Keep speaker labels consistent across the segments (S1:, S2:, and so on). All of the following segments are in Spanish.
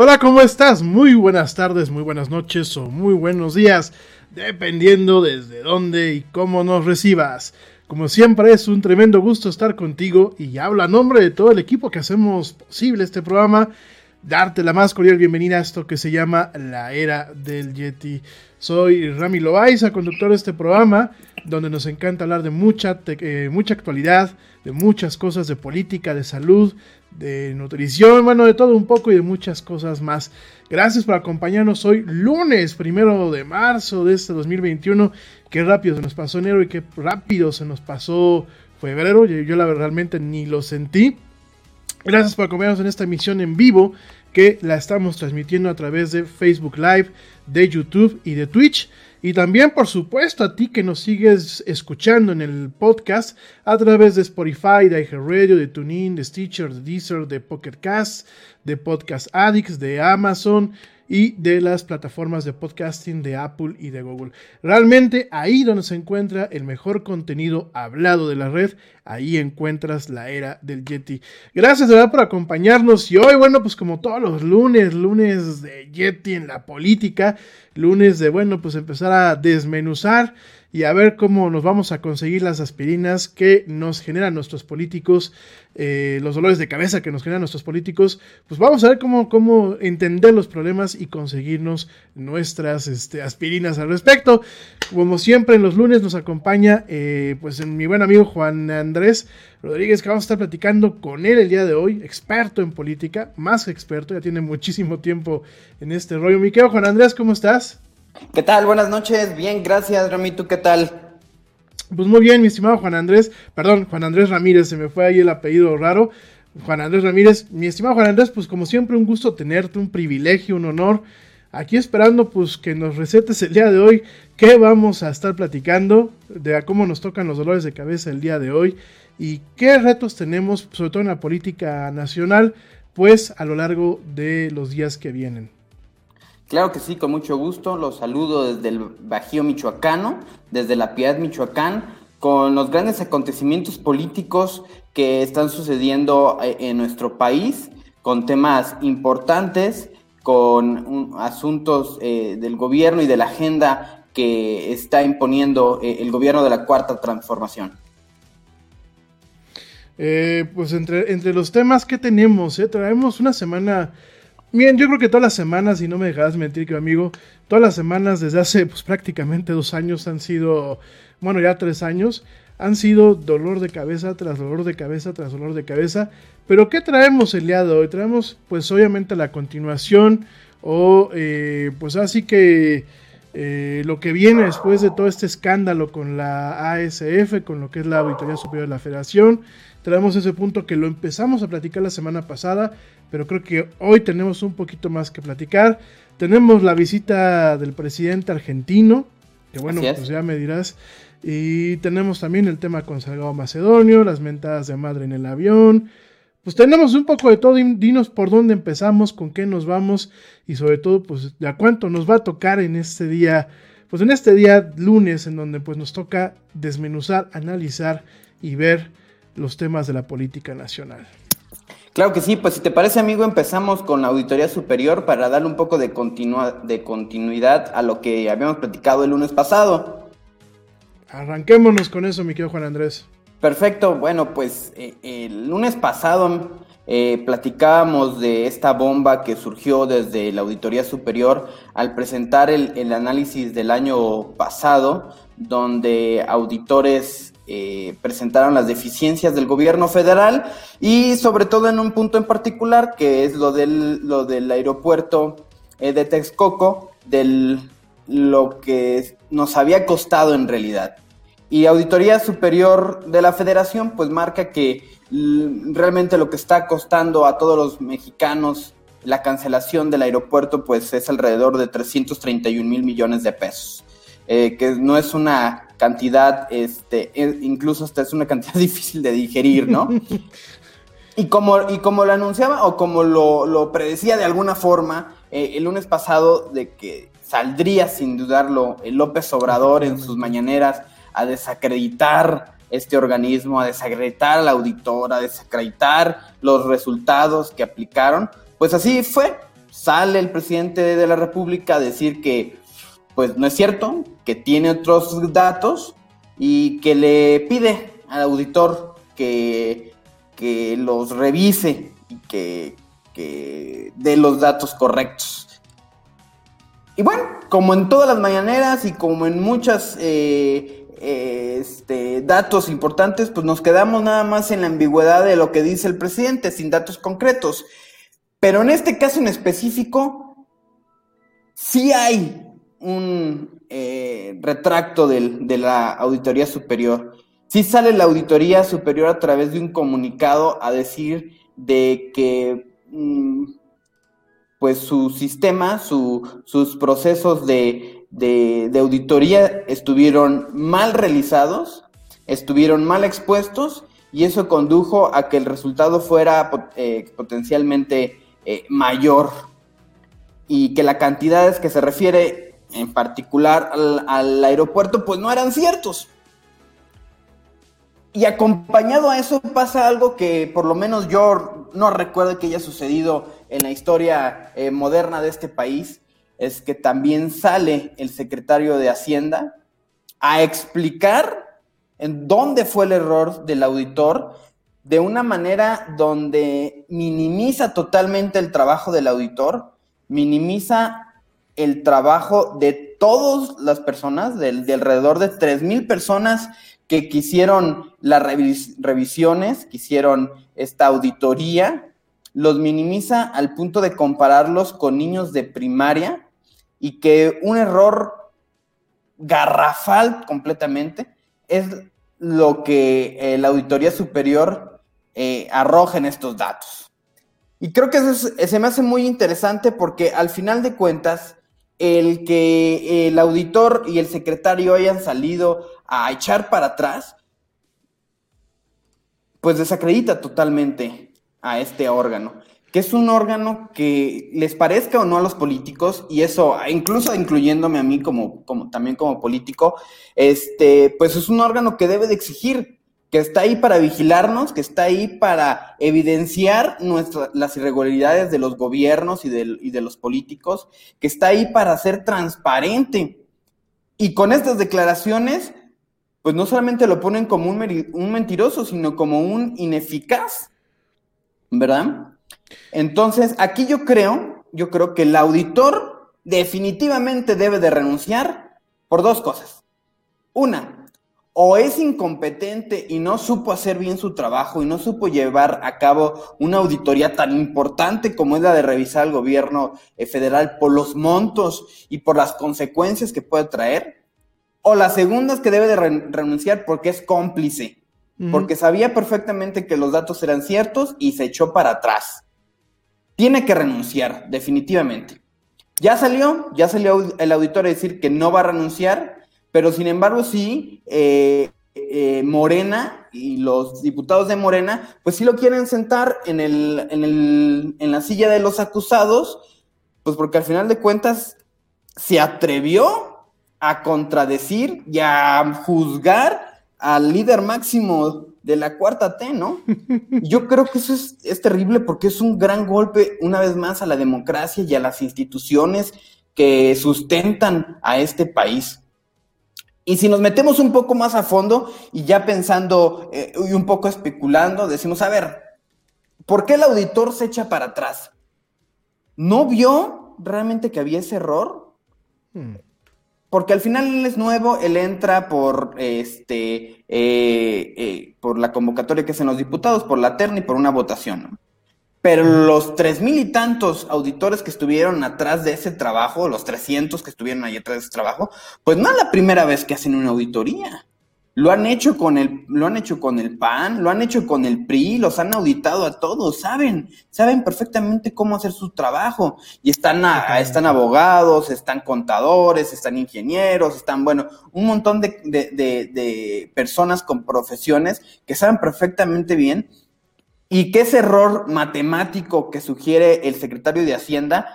S1: Hola, ¿cómo estás? Muy buenas tardes, muy buenas noches o muy buenos días, dependiendo desde dónde y cómo nos recibas. Como siempre es un tremendo gusto estar contigo y hablo a nombre de todo el equipo que hacemos posible este programa. Darte la más cordial bienvenida a esto que se llama La Era del Yeti. Soy Rami Loaiza, conductor de este programa, donde nos encanta hablar de mucha, eh, mucha actualidad, de muchas cosas de política, de salud, de nutrición, bueno, de todo un poco y de muchas cosas más. Gracias por acompañarnos hoy, lunes primero de marzo de este 2021. Qué rápido se nos pasó enero y qué rápido se nos pasó febrero. Yo, yo la realmente ni lo sentí. Gracias por acompañarnos en esta emisión en vivo que la estamos transmitiendo a través de Facebook Live, de YouTube y de Twitch. Y también, por supuesto, a ti que nos sigues escuchando en el podcast a través de Spotify, de iHeartRadio, de TuneIn, de Stitcher, de Deezer, de Pocket Cast, de Podcast Addicts, de Amazon y de las plataformas de podcasting de Apple y de Google. Realmente ahí donde se encuentra el mejor contenido hablado de la red, ahí encuentras la era del Yeti. Gracias de verdad por acompañarnos y hoy, bueno, pues como todos los lunes, lunes de Yeti en la política, lunes de, bueno, pues empezar a desmenuzar y a ver cómo nos vamos a conseguir las aspirinas que nos generan nuestros políticos, eh, los dolores de cabeza que nos generan nuestros políticos, pues vamos a ver cómo, cómo entender los problemas y conseguirnos nuestras este, aspirinas al respecto. Como siempre en los lunes nos acompaña eh, pues mi buen amigo Juan Andrés Rodríguez, que vamos a estar platicando con él el día de hoy, experto en política, más experto, ya tiene muchísimo tiempo en este rollo. Mi querido Juan Andrés, ¿cómo estás?
S2: ¿Qué tal? Buenas noches. Bien, gracias, Rami. ¿Tú qué tal?
S1: Pues muy bien, mi estimado Juan Andrés. Perdón, Juan Andrés Ramírez, se me fue ahí el apellido raro. Juan Andrés Ramírez, mi estimado Juan Andrés, pues como siempre un gusto tenerte, un privilegio, un honor. Aquí esperando pues que nos recetes el día de hoy qué vamos a estar platicando, de cómo nos tocan los dolores de cabeza el día de hoy y qué retos tenemos, sobre todo en la política nacional, pues a lo largo de los días que vienen.
S2: Claro que sí, con mucho gusto. Los saludo desde el Bajío Michoacano, desde la Piedad Michoacán, con los grandes acontecimientos políticos que están sucediendo eh, en nuestro país, con temas importantes, con asuntos eh, del gobierno y de la agenda que está imponiendo eh, el gobierno de la Cuarta Transformación.
S1: pues entre, entre los temas que tenemos, traemos una semana Bien, yo creo que todas las semanas, y no me dejarás mentir, que amigo, todas las semanas desde hace pues, prácticamente dos años han sido, bueno, ya tres años, han sido dolor de cabeza tras dolor de cabeza tras dolor de cabeza. Pero ¿qué traemos el día de hoy? Traemos pues obviamente la continuación o eh, pues así que eh, lo que viene después de todo este escándalo con la ASF, con lo que es la Auditoría Superior de la Federación. Traemos ese punto que lo empezamos a platicar la semana pasada, pero creo que hoy tenemos un poquito más que platicar. Tenemos la visita del presidente argentino, que bueno, pues ya me dirás. Y tenemos también el tema con Salgado Macedonio, las mentadas de madre en el avión. Pues tenemos un poco de todo, dinos por dónde empezamos, con qué nos vamos y sobre todo, pues, de a cuánto nos va a tocar en este día, pues en este día lunes, en donde pues nos toca desmenuzar, analizar y ver los temas de la política nacional.
S2: Claro que sí, pues si te parece amigo, empezamos con la Auditoría Superior para darle un poco de, de continuidad a lo que habíamos platicado el lunes pasado.
S1: Arranquémonos con eso, mi querido Juan Andrés.
S2: Perfecto, bueno, pues eh, el lunes pasado eh, platicábamos de esta bomba que surgió desde la Auditoría Superior al presentar el, el análisis del año pasado, donde auditores eh, presentaron las deficiencias del gobierno federal y sobre todo en un punto en particular que es lo del, lo del aeropuerto eh, de Texcoco, del lo que nos había costado en realidad. Y Auditoría Superior de la Federación pues marca que realmente lo que está costando a todos los mexicanos la cancelación del aeropuerto pues es alrededor de 331 mil millones de pesos, eh, que no es una cantidad, este, incluso hasta es una cantidad difícil de digerir, ¿no? y, como, y como lo anunciaba o como lo, predecía de alguna forma eh, el lunes pasado de que saldría sin dudarlo el López Obrador en sus mañaneras a desacreditar este organismo, a desacreditar al auditor, a desacreditar los resultados que aplicaron, pues así fue. Sale el presidente de la República a decir que pues no es cierto, que tiene otros datos y que le pide al auditor que, que los revise y que, que dé los datos correctos. Y bueno, como en todas las mañaneras y como en muchos este, datos importantes, pues nos quedamos nada más en la ambigüedad de lo que dice el presidente, sin datos concretos. Pero en este caso en específico, sí hay un eh, retracto del- de la Auditoría Superior. Sí sale la Auditoría Superior a través de un comunicado a decir de que mm, pues su sistema, su- sus procesos de, de- auditoría estuvieron mal realizados, estuvieron mal expuestos y eso condujo a que el resultado fuera eh, potencialmente eh, mayor y que las cantidades que se refiere en particular al, aeropuerto pues no eran ciertos. Y acompañado a eso pasa algo que por lo menos yo no recuerdo que haya sucedido en la historia eh, moderna de este país, es que también sale el secretario de Hacienda a explicar en dónde fue el error del auditor de una manera donde minimiza totalmente el trabajo del auditor, minimiza el trabajo de todas las personas, de, de alrededor de 3.000 personas que quisieron las revis- revisiones, que hicieron esta auditoría, los minimiza al punto de compararlos con niños de primaria y que un error garrafal completamente es lo que eh, la Auditoría Superior eh, arroja en estos datos. Y creo que eso es- se me hace muy interesante porque al final de cuentas, el que el auditor y el secretario hayan salido a echar para atrás, pues desacredita totalmente a este órgano, que es un órgano que les parezca o no a los políticos, y eso, incluso incluyéndome a mí como, también como político, este, pues es un órgano que debe de exigir, que está ahí para vigilarnos, que está ahí para evidenciar nuestra- las irregularidades de los gobiernos y de, y de los políticos, que está ahí para ser transparente. Y con estas declaraciones, pues no solamente lo ponen como un, un mentiroso, sino como un ineficaz, ¿verdad? Entonces, aquí yo creo, yo creo que el auditor definitivamente debe de renunciar por dos cosas. Una, o es incompetente y no supo hacer bien su trabajo y no supo llevar a cabo una auditoría tan importante como es la de revisar al gobierno eh, federal por los montos y por las consecuencias que puede traer. O la segunda es que debe de re- renunciar porque es cómplice, porque sabía perfectamente que los datos eran ciertos y se echó para atrás. Tiene que renunciar, definitivamente. Ya salió, ya salió el auditor a decir que no va a renunciar, pero sin embargo sí, eh, eh, Morena y los diputados de Morena, pues sí lo quieren sentar en, el, en, el, en la silla de los acusados, pues porque al final de cuentas se atrevió a contradecir y a juzgar al líder máximo de la cuarta T, ¿no? Yo creo que eso es, es terrible porque es un gran golpe, una vez más, a la democracia y a las instituciones que sustentan a este país. Y si nos metemos un poco más a fondo y ya pensando eh, y un poco especulando, decimos, a ver, ¿por qué el auditor se echa para atrás? ¿No vio realmente que había ese error?
S1: Hmm.
S2: Porque al final él es nuevo, él entra por este eh, eh, por la convocatoria que hacen los diputados, por la terna y por una votación. ¿no? Pero los tres mil y tantos auditores que estuvieron atrás de ese trabajo, los 300 que estuvieron ahí atrás de ese trabajo, pues no es la primera vez que hacen una auditoría. Lo han hecho con el, lo han hecho con el PAN, lo han hecho con el PRI, los han auditado a todos, saben, saben perfectamente cómo hacer su trabajo. Y están, a- están abogados, están contadores, están ingenieros, están, bueno, un montón de, de- de- de personas con profesiones que saben perfectamente bien y que ese error matemático que sugiere el secretario de Hacienda,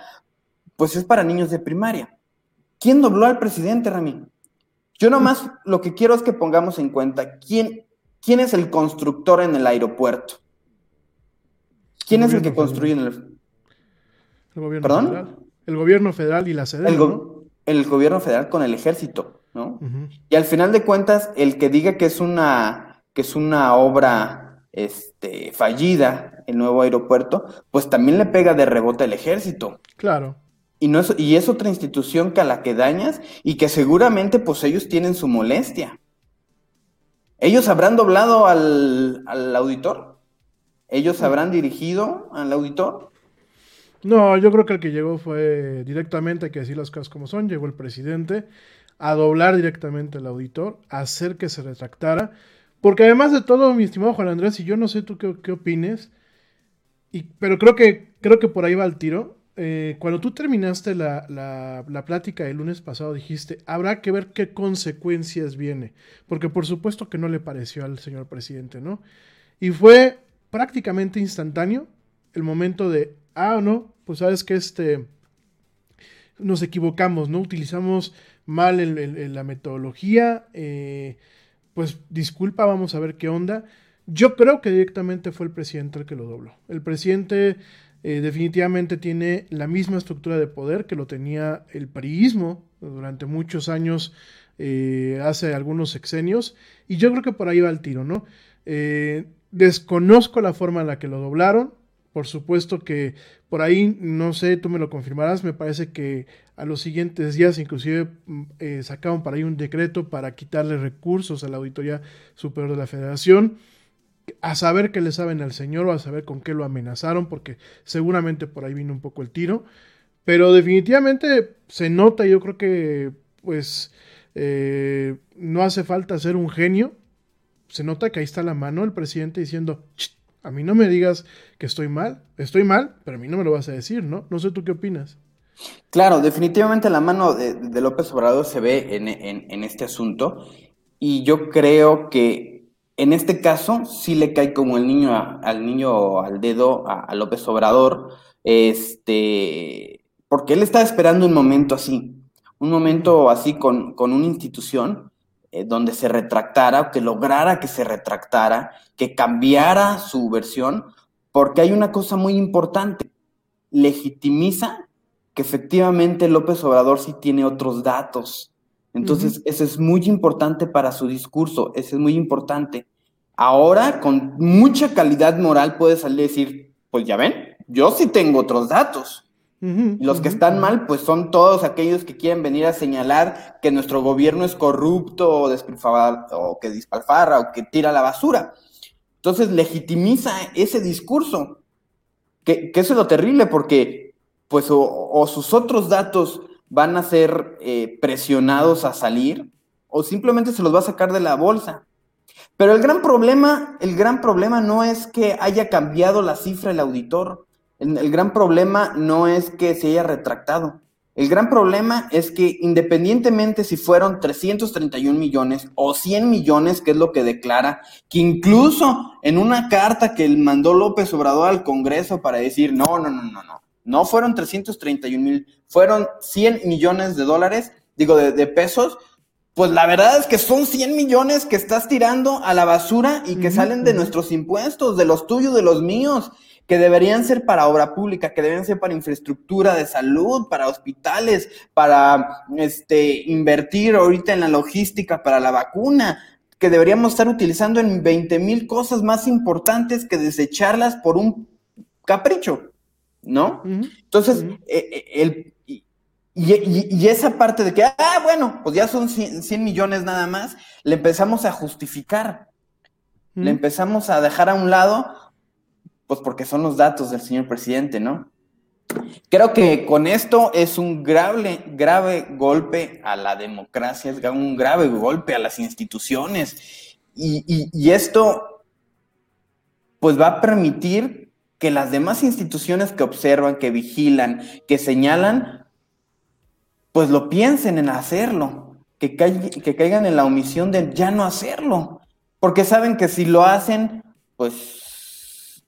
S2: pues es para niños de primaria. ¿Quién dobló al presidente, Rami? Yo nomás lo que quiero es que pongamos en cuenta quién, quién es el constructor en el aeropuerto. ¿Quién
S1: El
S2: es el que construye en el,
S1: El gobierno
S2: ¿Perdón?
S1: federal. El gobierno federal y la sede.
S2: el, go- el gobierno federal con el ejército, ¿no? Y al final de cuentas, el que diga que es una, que es una obra este, fallida el nuevo aeropuerto, pues también le pega de rebote al ejército.
S1: Claro.
S2: Y, no es, y es otra institución que a la que dañas y que seguramente pues ellos tienen su molestia. ¿Ellos habrán doblado al, al auditor? ¿Ellos habrán dirigido al auditor?
S1: No, yo creo que el que llegó fue directamente, hay que decir las cosas como son, llegó el presidente a doblar directamente al auditor, a hacer que se retractara, porque además de todo, mi estimado Juan Andrés, y yo no sé tú qué, opines, y, pero creo que, creo que por ahí va el tiro, eh, cuando tú terminaste la, la, la, plática el lunes pasado, dijiste, habrá que ver qué consecuencias viene, porque por supuesto que no le pareció al señor presidente, ¿no? Y fue prácticamente instantáneo el momento de, ah, no, pues sabes que este, nos equivocamos, ¿no? Utilizamos mal la metodología, eh, pues disculpa, vamos a ver qué onda. Yo creo que directamente fue el presidente el que lo dobló. El presidente eh, definitivamente tiene la misma estructura de poder que lo tenía el priismo durante muchos años, eh, hace algunos sexenios, y yo creo que por ahí va el tiro, ¿no? Eh, desconozco la forma en la que lo doblaron, por supuesto que por ahí, no sé, tú me lo confirmarás, me parece que a los siguientes días inclusive eh, sacaron para ahí un decreto para quitarle recursos a la Auditoría Superior de la Federación, a saber qué le saben al señor o a saber con qué lo amenazaron, porque seguramente por ahí vino un poco el tiro, pero definitivamente se nota, yo creo que pues eh, no hace falta ser un genio, se nota que ahí está la mano el presidente diciendo, a mí no me digas que estoy mal, estoy mal, pero a mí no me lo vas a decir, ¿no? No sé tú qué opinas.
S2: Claro, definitivamente la mano de, de López Obrador se ve en, en, en, este asunto y yo creo que en este caso sí le cae como el niño a, al niño al dedo a, a, López Obrador, este, porque él está esperando un momento así, un momento así con, con una institución eh, donde se retractara, que lograra que se retractara, que cambiara su versión, porque hay una cosa muy importante, legitimiza que efectivamente López Obrador sí tiene otros datos. Entonces, uh -huh. eso es muy importante para su discurso, eso es muy importante. Ahora, con mucha calidad moral, puede salir y decir, pues ya ven, yo sí tengo otros datos. Uh -huh, los uh -huh. que están mal, pues son todos aquellos que quieren venir a señalar que nuestro gobierno es corrupto o, o que dispalfarra o que tira la basura. Entonces legitimiza ese discurso, que, que eso es lo terrible, porque pues o, sus otros datos van a ser eh, presionados a salir, o simplemente se los va a sacar de la bolsa. Pero el gran problema, el gran problema no es que haya cambiado la cifra el auditor, el, el, gran problema no es que se haya retractado. El gran problema es que independientemente si fueron 331 millones o 100 millones, que es lo que declara, que incluso en una carta que mandó López Obrador al Congreso para decir, no, no, no, no, no, no fueron 331 mil, fueron 100 millones de dólares, digo, de, de, pesos, pues la verdad es que son 100 millones que estás tirando a la basura y que uh -huh. salen de nuestros impuestos, de los tuyos, de los míos que deberían ser para obra pública, que deberían ser para infraestructura de salud, para hospitales, para este, invertir ahorita en la logística para la vacuna, que deberíamos estar utilizando en 20 mil cosas más importantes que desecharlas por un capricho, ¿no? Uh -huh. Entonces, uh -huh. eh, el, y, y, y, esa parte de que, ah, bueno, pues ya son 100, 100 millones nada más, le empezamos a justificar, uh -huh. le empezamos a dejar a un lado pues porque son los datos del señor presidente, ¿no? Creo que con esto es un grave, grave golpe a la democracia, es un grave golpe a las instituciones. Y, y, y esto, pues va a permitir que las demás instituciones que observan, que vigilan, que señalan, pues lo piensen en hacerlo, que, ca que caigan en la omisión de ya no hacerlo, porque saben que si lo hacen, pues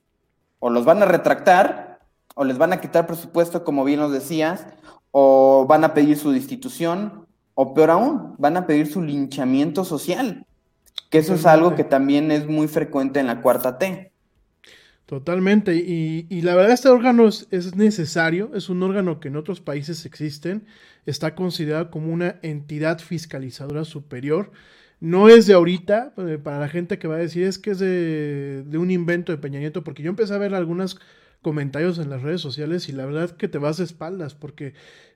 S2: o los van a retractar, o les van a quitar presupuesto, como bien nos decías, o van a pedir su destitución, o peor aún, van a pedir su linchamiento social, que eso es algo que también es muy frecuente en la cuarta T.
S1: Totalmente, y, la verdad este órgano es, es, necesario, es un órgano que en otros países existen, está considerado como una entidad fiscalizadora superior, no es de ahorita, eh, para la gente que va a decir es que es de, de un invento de Peña Nieto, porque yo empecé a ver algunos comentarios en las redes sociales y la verdad que te vas de espaldas, porque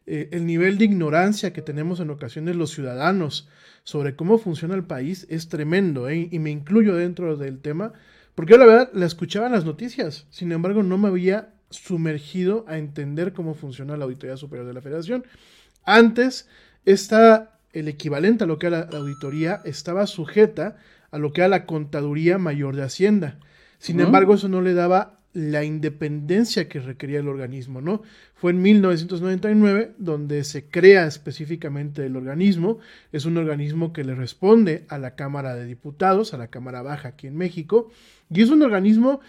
S1: eh, el nivel de ignorancia que tenemos en ocasiones los ciudadanos sobre cómo funciona el país es tremendo, ¿eh? y me incluyo dentro del tema, porque yo la verdad la escuchaba en las noticias, sin embargo no me había sumergido a entender cómo funciona la Auditoría Superior de la Federación. Antes, esta, el equivalente a lo que era la auditoría estaba sujeta a lo que era la Contaduría Mayor de Hacienda. Sin embargo, eso no le daba la independencia que requería el organismo, ¿no? Fue en 1999 donde se crea específicamente el organismo. Es un organismo que le responde a la Cámara de Diputados, a la Cámara Baja aquí en México, y es un organismo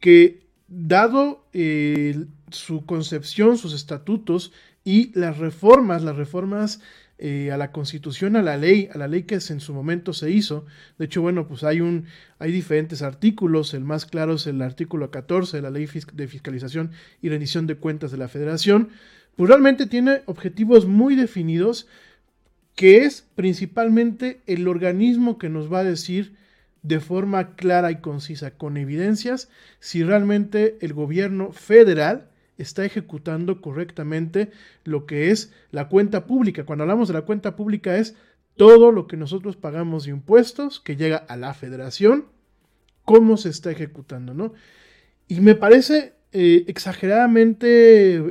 S1: que, dado eh, su concepción, sus estatutos y las reformas, las reformas eh, a la constitución, a la ley, a la ley que en su momento se hizo. De hecho, bueno, pues hay un, hay diferentes artículos, el más claro es el artículo 14 de la ley de fiscalización y rendición de cuentas de la federación, pues realmente tiene objetivos muy definidos, que es principalmente el organismo que nos va a decir de forma clara y concisa, con evidencias, si realmente el gobierno federal está ejecutando correctamente lo que es la cuenta pública. Cuando hablamos de la cuenta pública es todo lo que nosotros pagamos de impuestos que llega a la federación, cómo se está ejecutando, ¿no? Y me parece eh, exageradamente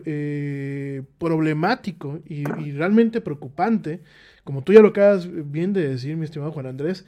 S1: eh, problemático y, y, realmente preocupante, como tú ya lo acabas bien de decir, mi estimado Juan Andrés,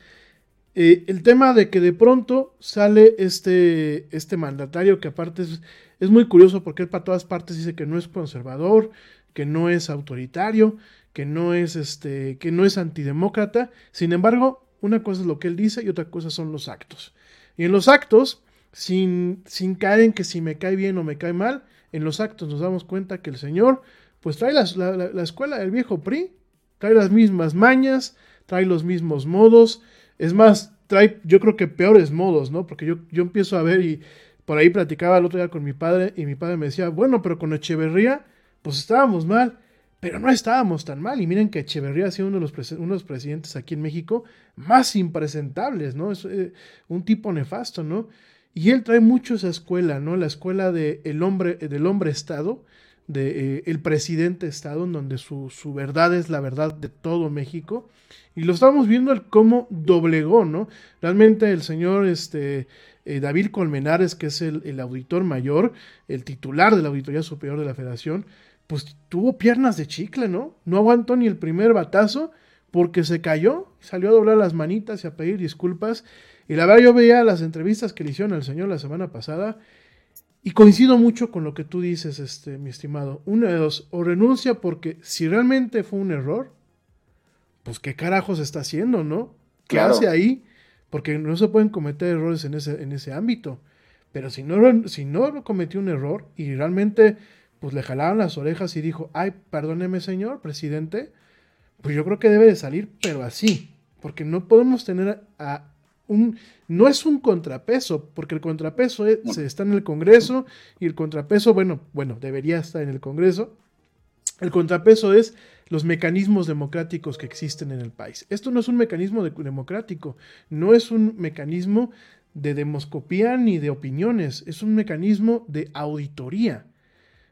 S1: eh, el tema de que de pronto sale este, este mandatario que aparte es, es muy curioso porque él para todas partes dice que no es conservador, que no es autoritario, que no es este, que no es antidemócrata. Sin embargo, una cosa es lo que él dice y otra cosa son los actos. Y en los actos, sin, sin caer en que si me cae bien o me cae mal, en los actos nos damos cuenta que el señor, pues trae la, la, la escuela del viejo PRI, trae las mismas mañas, trae los mismos modos, es más, trae yo creo que peores modos, ¿no? Porque yo, yo empiezo a ver y por ahí platicaba el otro día con mi padre y mi padre me decía, bueno, pero con Echeverría, pues estábamos mal, pero no estábamos tan mal. Y miren que Echeverría ha sido uno de los, uno de los presidentes aquí en México más impresentables, ¿no? Es eh, un tipo nefasto, ¿no? Y él trae mucho esa escuela, ¿no? La escuela de el hombre, del hombre Estado, de eh, el presidente Estado, en donde su, su, verdad es la verdad de todo México. Y lo estamos viendo el cómo doblegó, ¿no? Realmente el señor este, eh, David Colmenares, que es el, el, auditor mayor, el titular de la Auditoría Superior de la Federación, pues tuvo piernas de chicle, ¿no? No aguantó ni el primer batazo porque se cayó, salió a doblar las manitas y a pedir disculpas. Y la verdad yo veía las entrevistas que le hicieron al señor la semana pasada y coincido mucho con lo que tú dices, este, mi estimado. Uno de dos, o renuncia porque si realmente fue un error, pues qué carajos está haciendo, ¿no? ¿Qué claro. hace ahí? Porque no se pueden cometer errores en ese, en ese ámbito. Pero si no, si no cometió un error y realmente pues le jalaron las orejas y dijo, ay, perdóneme señor presidente, pues yo creo que debe de salir, pero así. Porque no podemos tener a no es un contrapeso, porque el contrapeso es, está en el Congreso y el contrapeso, bueno, bueno, debería estar en el Congreso. El contrapeso es los mecanismos democráticos que existen en el país. Esto no es un mecanismo de, democrático, no es un mecanismo de demoscopía ni de opiniones, es un mecanismo de auditoría.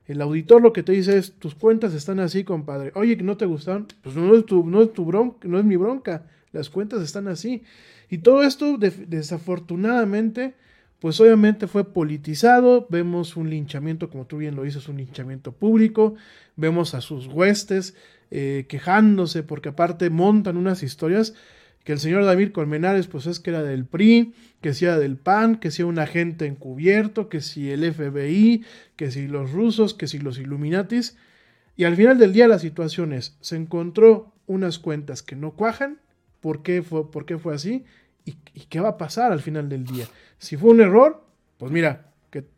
S1: El auditor lo que te dice es, tus cuentas están así, compadre. Oye, que no te gustan, pues no es tu, no es tu bronca, no es mi bronca. Las cuentas están así. Y todo esto, de, desafortunadamente, pues obviamente fue politizado. Vemos un linchamiento, como tú bien lo dices, un linchamiento público. Vemos a sus huestes eh, quejándose porque aparte montan unas historias que el señor David Colmenares pues es que era del PRI, que si era del PAN, que si era un agente encubierto, que si el FBI, que si los rusos, que si los Illuminatis. Y al final del día la situación es, se encontró unas cuentas que no cuajan, ¿por qué fue, por qué fue así? ¿Y, ¿Y, qué va a pasar al final del día? Si fue un error, pues mira,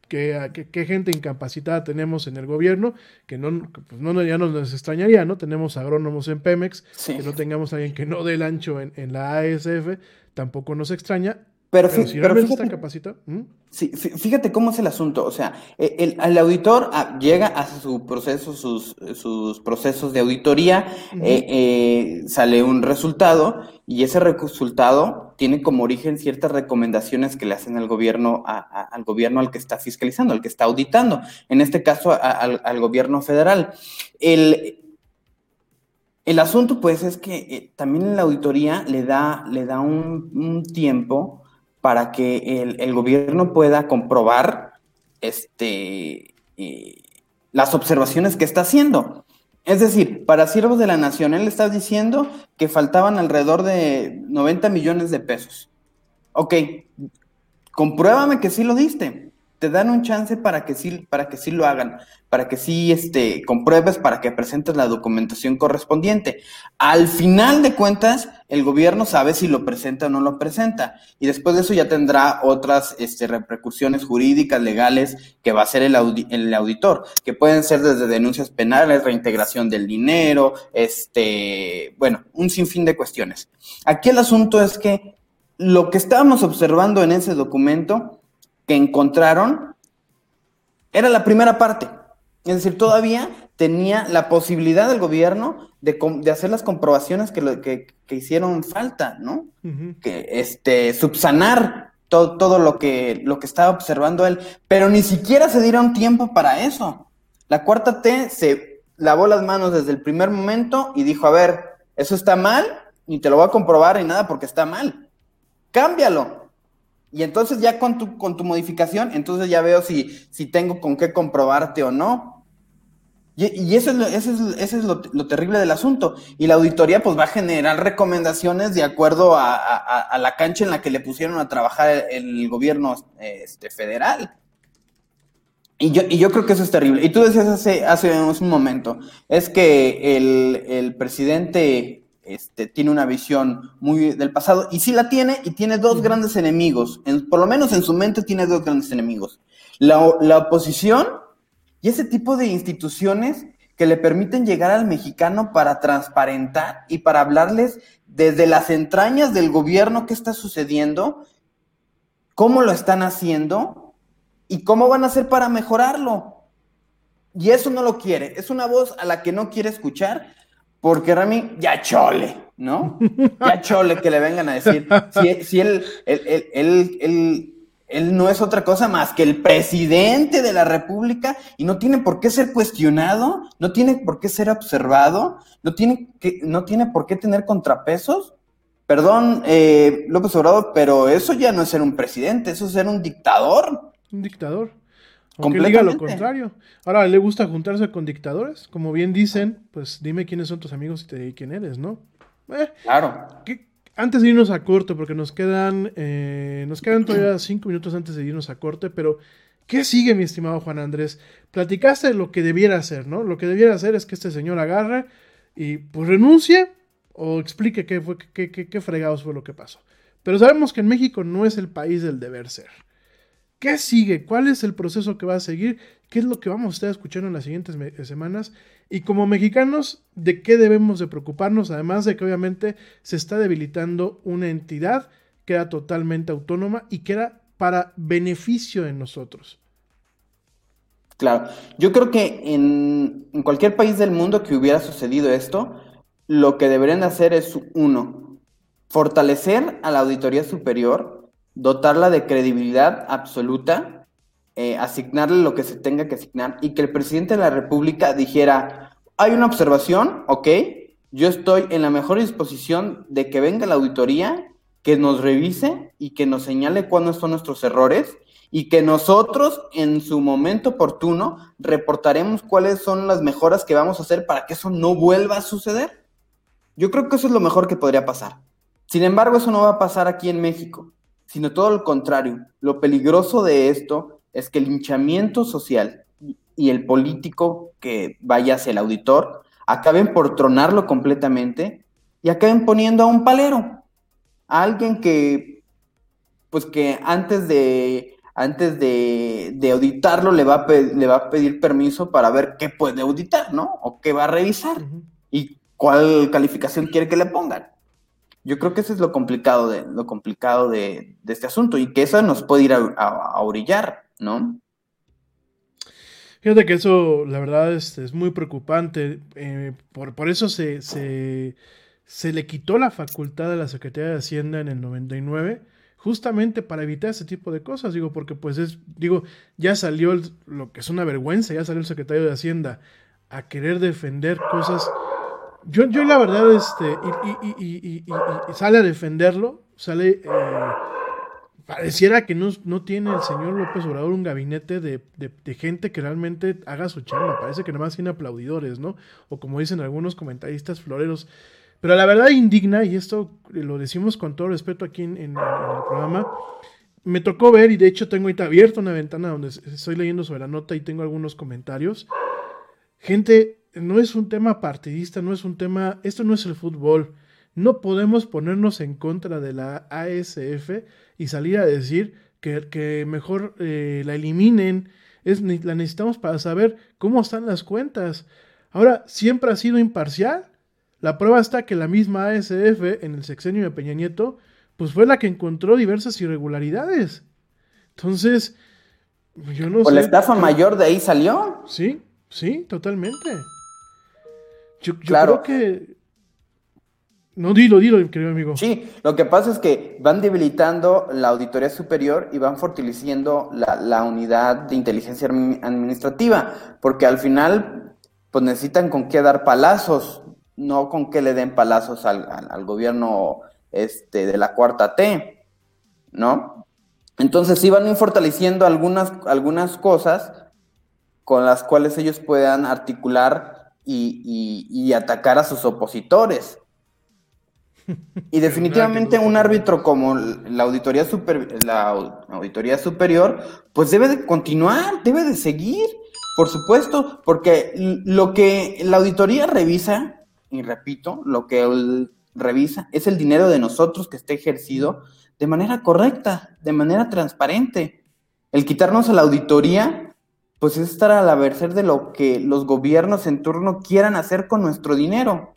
S1: qué gente incapacitada tenemos en el gobierno, que no, pues no ya nos extrañaría, ¿no? Tenemos agrónomos en Pemex, sí. que no tengamos a alguien que no dé el ancho en, en, la ASF, tampoco nos extraña.
S2: Pero,
S1: Pero
S2: fí-
S1: si
S2: pero
S1: realmente
S2: fíjate,
S1: está capacitado.
S2: Sí, fí- fíjate cómo es el asunto. O sea, e- el, el auditor ah, llega a su proceso, sus, sus procesos de auditoría, eh, eh, sale un resultado y ese resultado tiene como origen ciertas recomendaciones que le hacen al gobierno, a- a- al gobierno al que está fiscalizando, al que está auditando. En este caso, a- al, al gobierno federal. El, el asunto, pues, es que eh, también la auditoría le da, le da un, un tiempo para que el, el gobierno pueda comprobar este, eh, las observaciones que está haciendo. Es decir, para siervos de la nación, él está diciendo que faltaban alrededor de 90 millones de pesos. Ok, compruébame que sí lo diste. Te dan un chance para que sí, para que sí lo hagan, para que sí este, compruebes, para que presentes la documentación correspondiente. Al final de cuentas, el gobierno sabe si lo presenta o no lo presenta. Y después de eso ya tendrá otras este, repercusiones jurídicas, legales, que va a hacer el, audi- el auditor, que pueden ser desde denuncias penales, reintegración del dinero, este, bueno, un sinfín de cuestiones. Aquí el asunto es que lo que estábamos observando en ese documento que encontraron era la primera parte. Es decir, todavía tenía la posibilidad del gobierno de, hacer las comprobaciones que, lo- que- que hicieron falta, ¿no? Que este, subsanar todo, todo lo, que, lo que estaba observando él, pero ni siquiera se dieron tiempo para eso. La cuarta T se lavó las manos desde el primer momento y dijo, a ver, eso está mal, ni te lo voy a comprobar ni nada porque está mal. Cámbialo. Y entonces ya con tu, con tu modificación, entonces ya veo si, si tengo con qué comprobarte o no. Y, y eso es, lo, eso es, eso es lo, lo terrible del asunto. Y la auditoría pues va a generar recomendaciones de acuerdo a, a- la cancha en la que le pusieron a trabajar el, el gobierno este, federal. Y yo, y yo creo que eso es terrible. Y tú decías hace, hace un momento, es que el, el presidente este, tiene una visión muy del pasado, y sí la tiene, y tiene dos grandes enemigos. En- por lo menos en su mente tiene dos grandes enemigos. La, la oposición y ese tipo de instituciones que le permiten llegar al mexicano para transparentar y para hablarles desde las entrañas del gobierno qué está sucediendo, cómo lo están haciendo y cómo van a hacer para mejorarlo. Y eso no lo quiere. Es una voz a la que no quiere escuchar porque Rami ya chole, ¿no? Ya chole que le vengan a decir. Si, si él, él, él, él, él- no es otra cosa más que el presidente de la República y no tiene por qué ser cuestionado, no tiene por qué ser observado, no tiene, que, no tiene por qué tener contrapesos. Perdón, eh, López Obrador, pero eso ya no es ser un presidente, eso es ser un dictador.
S1: Un dictador. Aunque diga lo contrario. Ahora, ¿le gusta juntarse con dictadores? Como bien dicen, pues dime quiénes son tus amigos y te diré quién eres, ¿no? Eh,
S2: Claro.
S1: ¿qué- Antes de irnos a corte, porque nos quedan, eh, nos quedan todavía cinco minutos antes de irnos a corte, pero ¿qué sigue, mi estimado Juan Andrés? Platicaste lo que debiera hacer, ¿no? Lo que debiera hacer es que este señor agarre y pues renuncie o explique qué fue, qué, qué, qué fregados fue lo que pasó. Pero sabemos que en México no es el país del deber ser. ¿Qué sigue? ¿Cuál es el proceso que va a seguir? ¿Qué es lo que vamos a estar escuchando en las siguientes me- semanas? Y como mexicanos, ¿de qué debemos de preocuparnos? Además de que obviamente se está debilitando una entidad que era totalmente autónoma y que era para beneficio de nosotros.
S2: Claro, yo creo que en, en cualquier país del mundo que hubiera sucedido esto, lo que deberían hacer es, uno, fortalecer a la Auditoría Superior, dotarla de credibilidad absoluta, eh, asignarle lo que se tenga que asignar y que el presidente de la República dijera, hay una observación, ok, yo estoy en la mejor disposición de que venga la auditoría, que nos revise y que nos señale cuáles son nuestros errores y que nosotros en su momento oportuno reportaremos cuáles son las mejoras que vamos a hacer para que eso no vuelva a suceder. Yo creo que eso es lo mejor que podría pasar. Sin embargo, eso no va a pasar aquí en México, sino todo lo contrario. Lo peligroso de esto es que el hinchamiento social y el político que vaya hacia el auditor acaben por tronarlo completamente y acaben poniendo a un palero, a alguien que, pues que antes de, antes de, de auditarlo le va, a le va a pedir permiso para ver qué puede auditar, ¿no? O qué va a revisar y cuál calificación quiere que le pongan. Yo creo que eso es lo complicado de, lo complicado de, este asunto y que eso nos puede ir a, a, orillar, ¿no?
S1: Fíjate que eso, la verdad, es, es muy preocupante. eh, por, por eso se, se, se le quitó la facultad a la Secretaría de Hacienda en el 99, justamente para evitar ese tipo de cosas. Digo, porque pues es, digo, ya salió lo que es una vergüenza, ya salió el secretario de Hacienda a querer defender cosas. Yo, yo la verdad, este, y, y- y- y- sale a defenderlo, sale... eh, Pareciera que no, no tiene el señor López Obrador un gabinete de, de- de gente que realmente haga su chamba. Parece que nada más tiene aplaudidores, ¿no? O como dicen algunos comentaristas floreros. Pero la verdad indigna, y esto lo decimos con todo respeto aquí en, en- en el programa, me tocó ver, y de hecho tengo ahorita abierta una ventana donde estoy leyendo sobre la nota y tengo algunos comentarios. Gente, no es un tema partidista, no es un tema, esto no es el fútbol. No podemos ponernos en contra de la ASF y salir a decir que, que mejor eh, la eliminen. Es, la necesitamos para saber cómo están las cuentas. Ahora, ¿siempre ha sido imparcial? La prueba está que la misma ASF en el sexenio de Peña Nieto, pues fue la que encontró diversas irregularidades. Entonces, yo no
S2: O
S1: sé.
S2: la estafa
S1: yo-
S2: mayor de ahí salió.
S1: Sí, sí, totalmente. Yo, yo
S2: Claro.
S1: creo que. No, dilo, dilo, querido amigo.
S2: Sí, lo que pasa es que van debilitando la auditoría superior y van fortaleciendo la, la unidad de inteligencia admi- administrativa, porque al final, pues necesitan con qué dar palazos, no con qué le den palazos al, al- al gobierno este, de la cuarta T, ¿no? Entonces sí van fortaleciendo algunas, algunas cosas con las cuales ellos puedan articular y, y- y atacar a sus opositores. Y definitivamente un árbitro como la auditoría super, la au- auditoría superior, pues debe de continuar, debe de seguir, por supuesto, porque lo que la auditoría revisa, y repito, lo que revisa es el dinero de nosotros que esté ejercido de manera correcta, de manera transparente. El quitarnos a la auditoría, pues es estar a la merced de lo que los gobiernos en turno quieran hacer con nuestro dinero.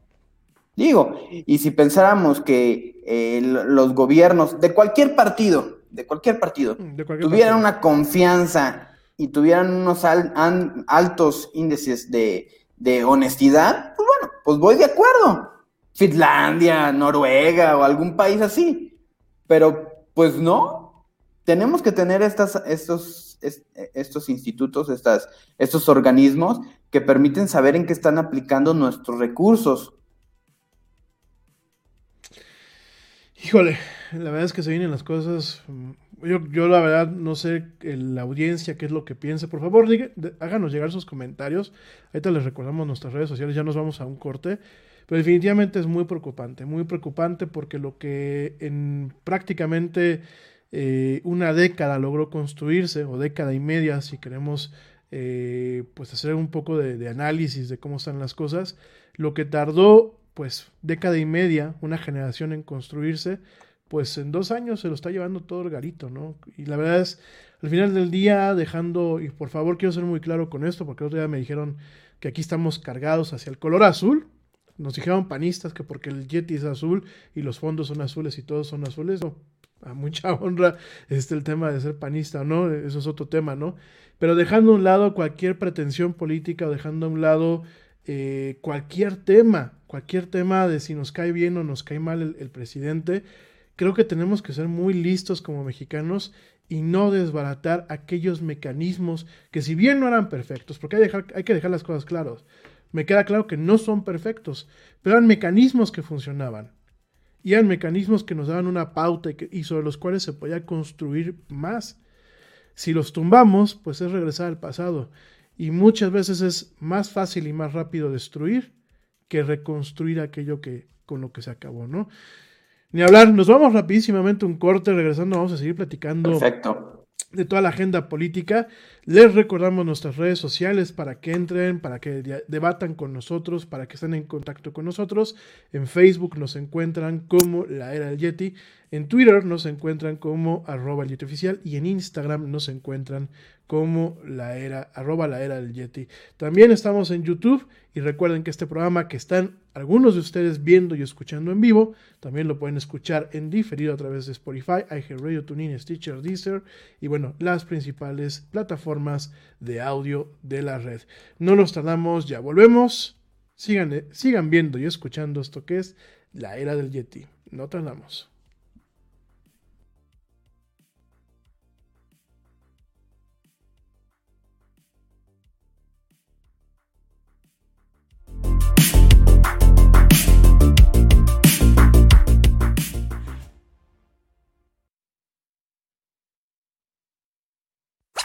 S2: Digo, y si pensáramos que eh, los gobiernos de cualquier partido, de cualquier partido,
S1: De cualquier
S2: tuvieran
S1: partido.
S2: una confianza y tuvieran unos al- an- altos índices de, de honestidad, pues bueno, pues voy de acuerdo. Finlandia, Noruega o algún país así. Pero pues no, tenemos que tener estas, estos, es- estos institutos, estas, estos organismos que permiten saber en qué están aplicando nuestros recursos.
S1: Híjole, la verdad es que se vienen las cosas. Yo, yo la verdad no sé el- la audiencia qué es lo que piense. Por favor, háganos llegar sus comentarios. Ahorita les recordamos nuestras redes sociales, ya nos vamos a un corte. Pero definitivamente es muy preocupante, muy preocupante porque lo que en prácticamente eh, una década logró construirse, o década y media, si queremos eh, pues hacer un poco de, análisis de cómo están las cosas, lo que tardó pues década y media, una generación en construirse, pues en dos años se lo está llevando todo el garito, ¿no? Y la verdad es, al final del día, dejando, y por favor quiero ser muy claro con esto, porque el otro día me dijeron que aquí estamos cargados hacia el color azul, nos dijeron panistas que porque el Yeti es azul y los fondos son azules y todos son azules, no, a mucha honra este el tema de ser panista o no, eso es otro tema, ¿no? Pero dejando a un lado cualquier pretensión política o dejando a un lado eh, cualquier tema, cualquier tema de si nos cae bien o nos cae mal el, presidente, creo que tenemos que ser muy listos como mexicanos y no desbaratar aquellos mecanismos que si bien no eran perfectos, porque hay, hay que dejar las cosas claras, me queda claro que no son perfectos, pero eran mecanismos que funcionaban. Y eran mecanismos que nos daban una pauta y, y sobre los cuales se podía construir más. Si los tumbamos, pues es regresar al pasado. Y muchas veces es más fácil y más rápido destruir que reconstruir aquello que con lo que se acabó, ¿no? Ni hablar, nos vamos rapidísimamente un corte, regresando vamos a seguir platicando
S2: Perfecto.
S1: De toda la agenda política. Les recordamos nuestras redes sociales para que entren, para que debatan con nosotros, para que estén en contacto con nosotros. En Facebook nos encuentran como La Era del Yeti. En Twitter nos encuentran como arroba el Yeti oficial y en Instagram nos encuentran como la era, arroba la era del Yeti. También estamos en YouTube y recuerden que este programa que están algunos de ustedes viendo y escuchando en vivo, también lo pueden escuchar en diferido a través de Spotify, iHeartRadio, TuneIn, Stitcher, Deezer y bueno, las principales plataformas de audio de la red. No nos tardamos, ya volvemos. Sigan, sigan viendo y escuchando esto que es la era del Yeti. No tardamos.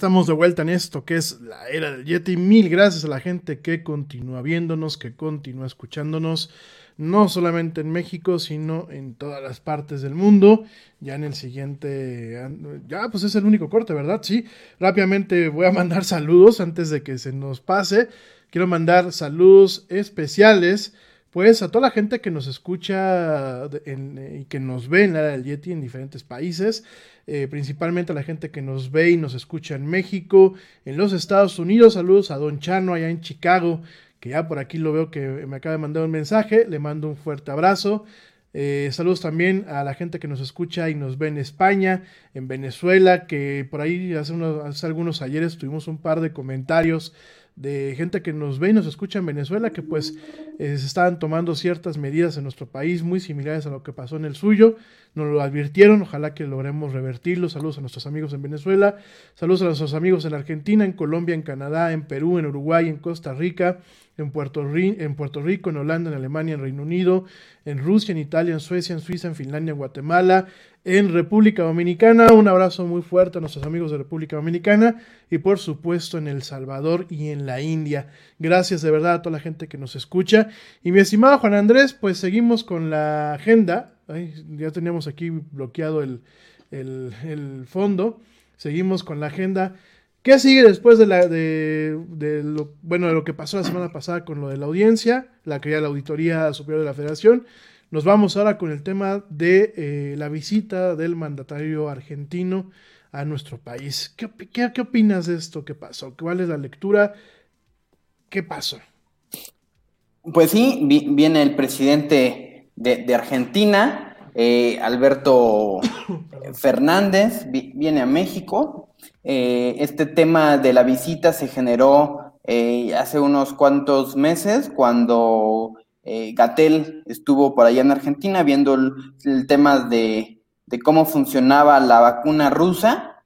S1: Estamos de vuelta en esto que es la era del Yeti. Mil gracias a la gente que continúa viéndonos, que continúa escuchándonos, no solamente en México, sino en todas las partes del mundo. Ya en el siguiente, ya pues es el único corte, ¿verdad? Sí, rápidamente voy a mandar saludos antes de que se nos pase. Quiero mandar saludos especiales. Pues a toda la gente que nos escucha en- y que nos ve en la era del Yeti en diferentes países, eh, principalmente a la gente que nos ve y nos escucha en México, en los Estados Unidos, saludos a Don Chano allá en Chicago, que ya por aquí lo veo que me acaba de mandar un mensaje, le mando un fuerte abrazo. Eh, saludos también a la gente que nos escucha y nos ve en España, en Venezuela, que por ahí hace, unos, hace algunos ayeres tuvimos un par de comentarios de gente que nos ve y nos escucha en Venezuela, que pues eh, se estaban tomando ciertas medidas en nuestro país muy similares a lo que pasó en el suyo. Nos lo advirtieron, ojalá que logremos revertirlo. Saludos a nuestros amigos en Venezuela, saludos a nuestros amigos en Argentina, en Colombia, en Canadá, en Perú, en Uruguay, en Costa Rica, en Puerto, Rico, en Holanda, en Alemania, en Reino Unido, en Rusia, en Italia, en Suecia, en Suiza, en Finlandia, en Guatemala, en República Dominicana. Un abrazo muy fuerte a nuestros amigos de República Dominicana y por supuesto en El Salvador y en la India. Gracias de verdad a toda la gente que nos escucha. Y mi estimado Juan Andrés, pues seguimos con la agenda. Ya teníamos aquí bloqueado el- el fondo. Seguimos con la agenda. ¿Qué sigue después de, la, de, de lo, bueno, de lo que pasó la semana pasada con lo de la audiencia, la que ya la Auditoría Superior de la Federación? Nos vamos ahora con el tema de eh, la visita del mandatario argentino a nuestro país. ¿Qué, opi- qué, qué opinas de esto que pasó? ¿Cuál es la lectura? ¿Qué pasó?
S2: Pues sí, vi- viene el presidente de, de Argentina, eh, Alberto Fernández, vi- viene a México. Eh, este tema de la visita se generó eh, hace unos cuantos meses cuando eh, Gatel estuvo por allá en Argentina viendo el, tema de, cómo funcionaba la vacuna rusa.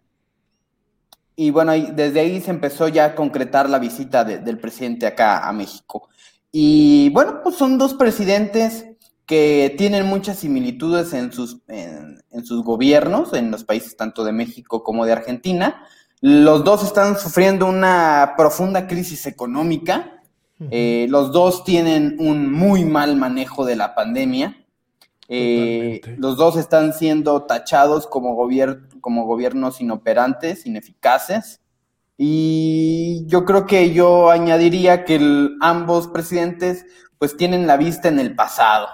S2: Y bueno, desde ahí se empezó ya a concretar la visita de- del presidente acá a México. Y bueno, pues son dos presidentes que tienen muchas similitudes en sus, en sus gobiernos, en los países tanto de México como de Argentina. Los dos están sufriendo una profunda crisis económica. Eh, los dos tienen un muy mal manejo de la pandemia. Eh, los dos están siendo tachados como, como gobiernos inoperantes, ineficaces. Y yo creo que yo añadiría que ambos presidentes pues tienen la vista en el pasado.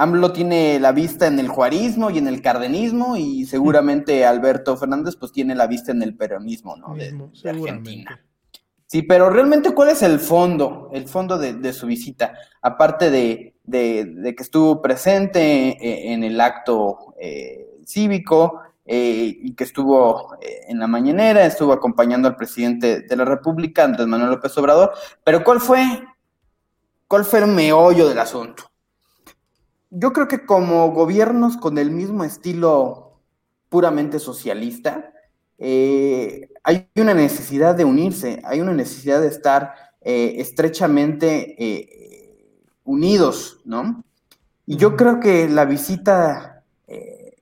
S2: AMLO tiene la vista en el juarismo y en el cardenismo y seguramente Alberto Fernández pues tiene la vista en el peronismo, ¿no? De, Argentina. Sí, pero realmente ¿cuál es el fondo? El fondo de, su visita, aparte de, que estuvo presente eh, en el acto eh, cívico, eh, y que estuvo en la mañanera, estuvo acompañando al presidente de la República, Andrés Manuel López Obrador. Pero ¿cuál fue, cuál fue el meollo del asunto? Yo creo que como gobiernos con el mismo estilo puramente socialista, eh, hay una necesidad de unirse, hay una necesidad de estar estrechamente unidos, ¿no? Y yo creo que la visita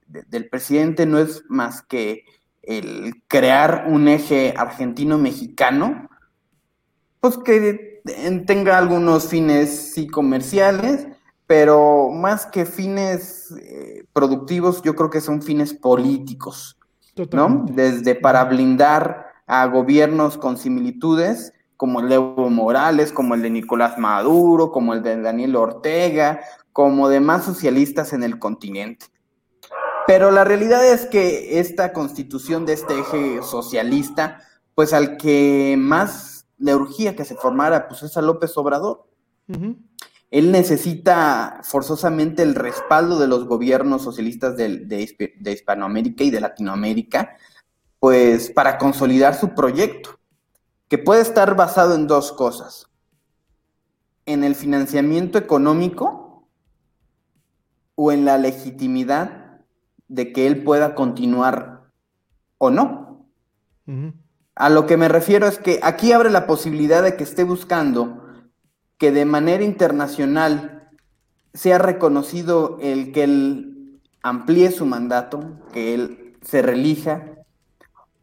S2: del presidente no es más que el crear un eje argentino-mexicano, pues que tenga algunos fines sí comerciales, pero más que fines eh, productivos, yo creo que son fines políticos, ¿no? Desde para blindar a gobiernos con similitudes, como el de Evo Morales, como el de Nicolás Maduro, como el de Daniel Ortega, como demás socialistas en el continente. Pero la realidad es que esta constitución de este eje socialista, pues al que más le urgía que se formara, pues es a López Obrador. Él necesita forzosamente el respaldo de los gobiernos socialistas de, de, Hispanoamérica y de Latinoamérica, pues para consolidar su proyecto, que puede estar basado en dos cosas. En el financiamiento económico o en la legitimidad de que él pueda continuar o no. A lo que me refiero es que aquí abre la posibilidad de que esté buscando que de manera internacional sea reconocido el que él amplíe su mandato, que él se relija,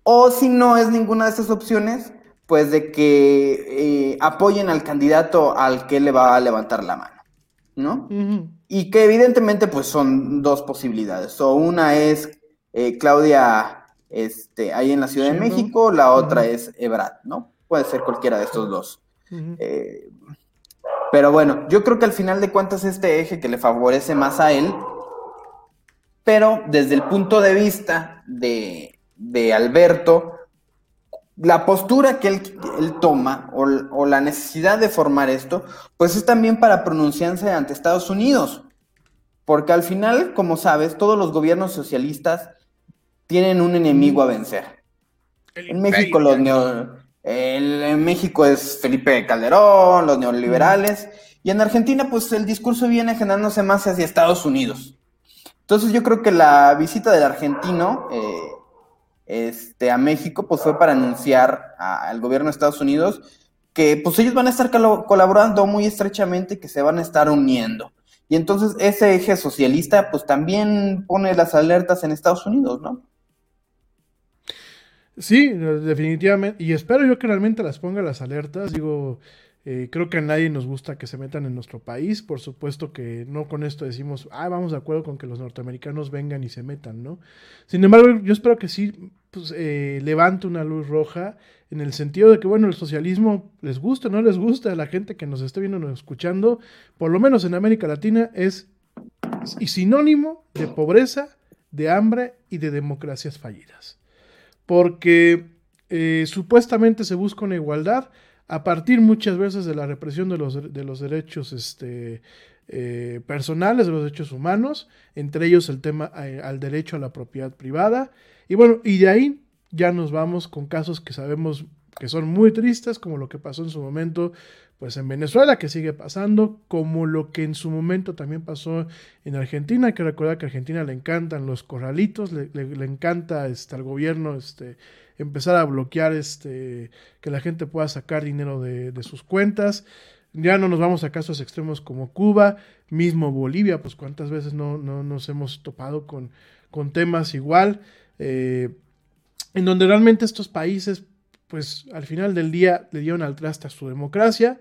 S2: o si no es ninguna de esas opciones, pues de que eh, apoyen al candidato al que le va a levantar la mano, ¿no? Y que evidentemente pues son dos posibilidades. O una es eh, Claudia este, ahí en la Ciudad de México, la otra es Ebrat, ¿no? Puede ser cualquiera de estos dos. Eh, pero bueno, yo creo que al final de cuentas este eje que le favorece más a él, pero desde el punto de vista de, de Alberto, la postura que él, toma o, la necesidad de formar esto, pues es también para pronunciarse ante Estados Unidos. Porque al final, como sabes, todos los gobiernos socialistas tienen un enemigo a vencer. en México, los en México es Felipe Calderón, los neoliberales, y en Argentina, pues el discurso viene generándose más hacia Estados Unidos. Entonces yo creo que la visita del argentino eh, este, a México, pues fue para anunciar al gobierno de Estados Unidos que pues ellos van a estar colaborando muy estrechamente, que se van a estar uniendo. Y entonces ese eje socialista pues también pone las alertas en Estados Unidos, ¿no?
S1: Sí, definitivamente. Y espero yo que realmente las ponga las alertas. Digo, eh, creo que a nadie nos gusta que se metan en nuestro país. Por supuesto que no con esto decimos, ah, vamos de acuerdo con que los norteamericanos vengan y se metan, ¿no? Sin embargo, yo espero que sí pues, eh, levante una luz roja en el sentido de que, bueno, el socialismo les gusta o no les gusta a la gente que nos esté viendo o escuchando, por lo menos en América Latina, es sinónimo de pobreza, de hambre y de democracias fallidas. Porque eh, supuestamente se busca una igualdad a partir muchas veces de la represión de los, de los derechos este, eh, personales, de los derechos humanos, entre ellos el tema eh, al derecho a la propiedad privada. Y bueno, y de ahí ya nos vamos con casos que sabemos que son muy tristes, como lo que pasó en su momento pues en Venezuela, que sigue pasando, como lo que en su momento también pasó en Argentina, hay que recordar que a Argentina le encantan los corralitos, le, le, encanta este, al gobierno este, empezar a bloquear este, que la gente pueda sacar dinero de, sus cuentas. Ya no nos vamos a casos extremos como Cuba, mismo Bolivia, pues cuántas veces no, no nos hemos topado con, con temas igual. Eh, en donde realmente estos países, pues al final del día le dieron al traste a su democracia,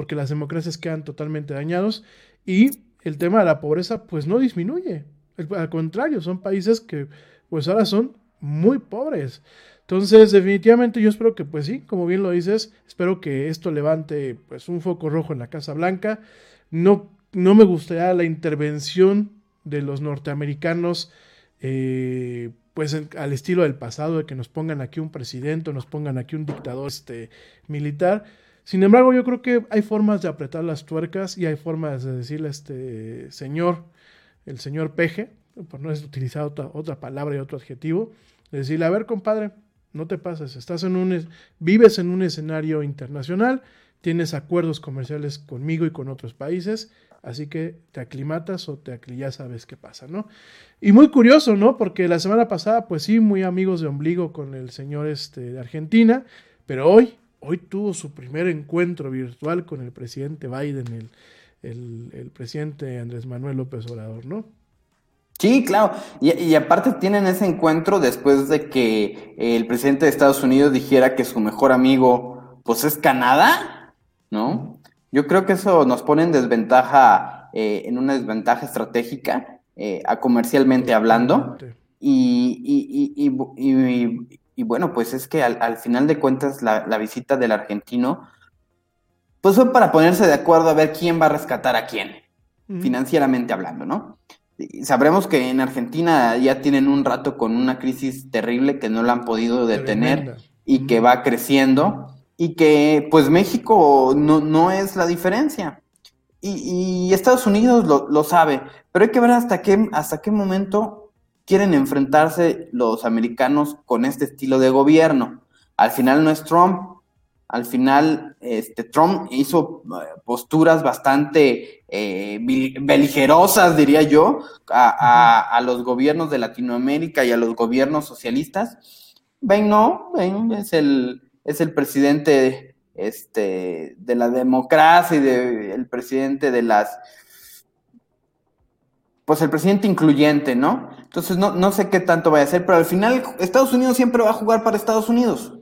S1: porque las democracias quedan totalmente dañados y el tema de la pobreza pues no disminuye. Al contrario, son países que pues ahora son muy pobres. Entonces, definitivamente yo espero que, pues sí, como bien lo dices, espero que esto levante pues un foco rojo en la Casa Blanca. No, no me gustaría la intervención de los norteamericanos, eh, pues al estilo del pasado, de que nos pongan aquí un presidente nos pongan aquí un dictador este, militar. Sin embargo, yo creo que hay formas de apretar las tuercas y hay formas de decirle a este señor, el señor Peje, por no utilizar otra, otra palabra y otro adjetivo, decirle, a ver, compadre, no te pases, estás en un, vives en un escenario internacional, tienes acuerdos comerciales conmigo y con otros países, así que te aclimatas o te ya sabes qué pasa, ¿no? Y muy curioso, ¿no? Porque la semana pasada, pues sí, muy amigos de ombligo con el señor este, de Argentina, pero hoy, hoy tuvo su primer encuentro virtual con el presidente Biden, el, el, el presidente Andrés Manuel López Obrador, ¿no?
S2: Sí, claro. Y, aparte tienen ese encuentro después de que el presidente de Estados Unidos dijera que su mejor amigo, pues es Canadá, ¿no? Yo creo que eso nos pone en desventaja, eh, en una desventaja estratégica, eh, a comercialmente hablando. Y, y, bueno, pues es que al, final de cuentas la, visita del argentino, pues fue para ponerse de acuerdo a ver quién va a rescatar a quién, financieramente hablando, ¿no? Sabremos que en Argentina ya tienen un rato con una crisis terrible que no la han podido detener y que va creciendo y que pues México no, no es la diferencia. Y, Estados Unidos lo, lo, sabe, pero hay que ver hasta qué, hasta qué momento quieren enfrentarse los americanos con este estilo de gobierno. Al final no es Trump, al final este, Trump hizo eh, posturas bastante eh, beligerosas, diría yo, a, los gobiernos de Latinoamérica y a los gobiernos socialistas. Ven, no, ven, es el, es el presidente este, de la democracia y de, el presidente de las... Pues el presidente incluyente, ¿no? Entonces no, no sé qué tanto vaya a ser, pero al final Estados Unidos siempre va a jugar para Estados Unidos.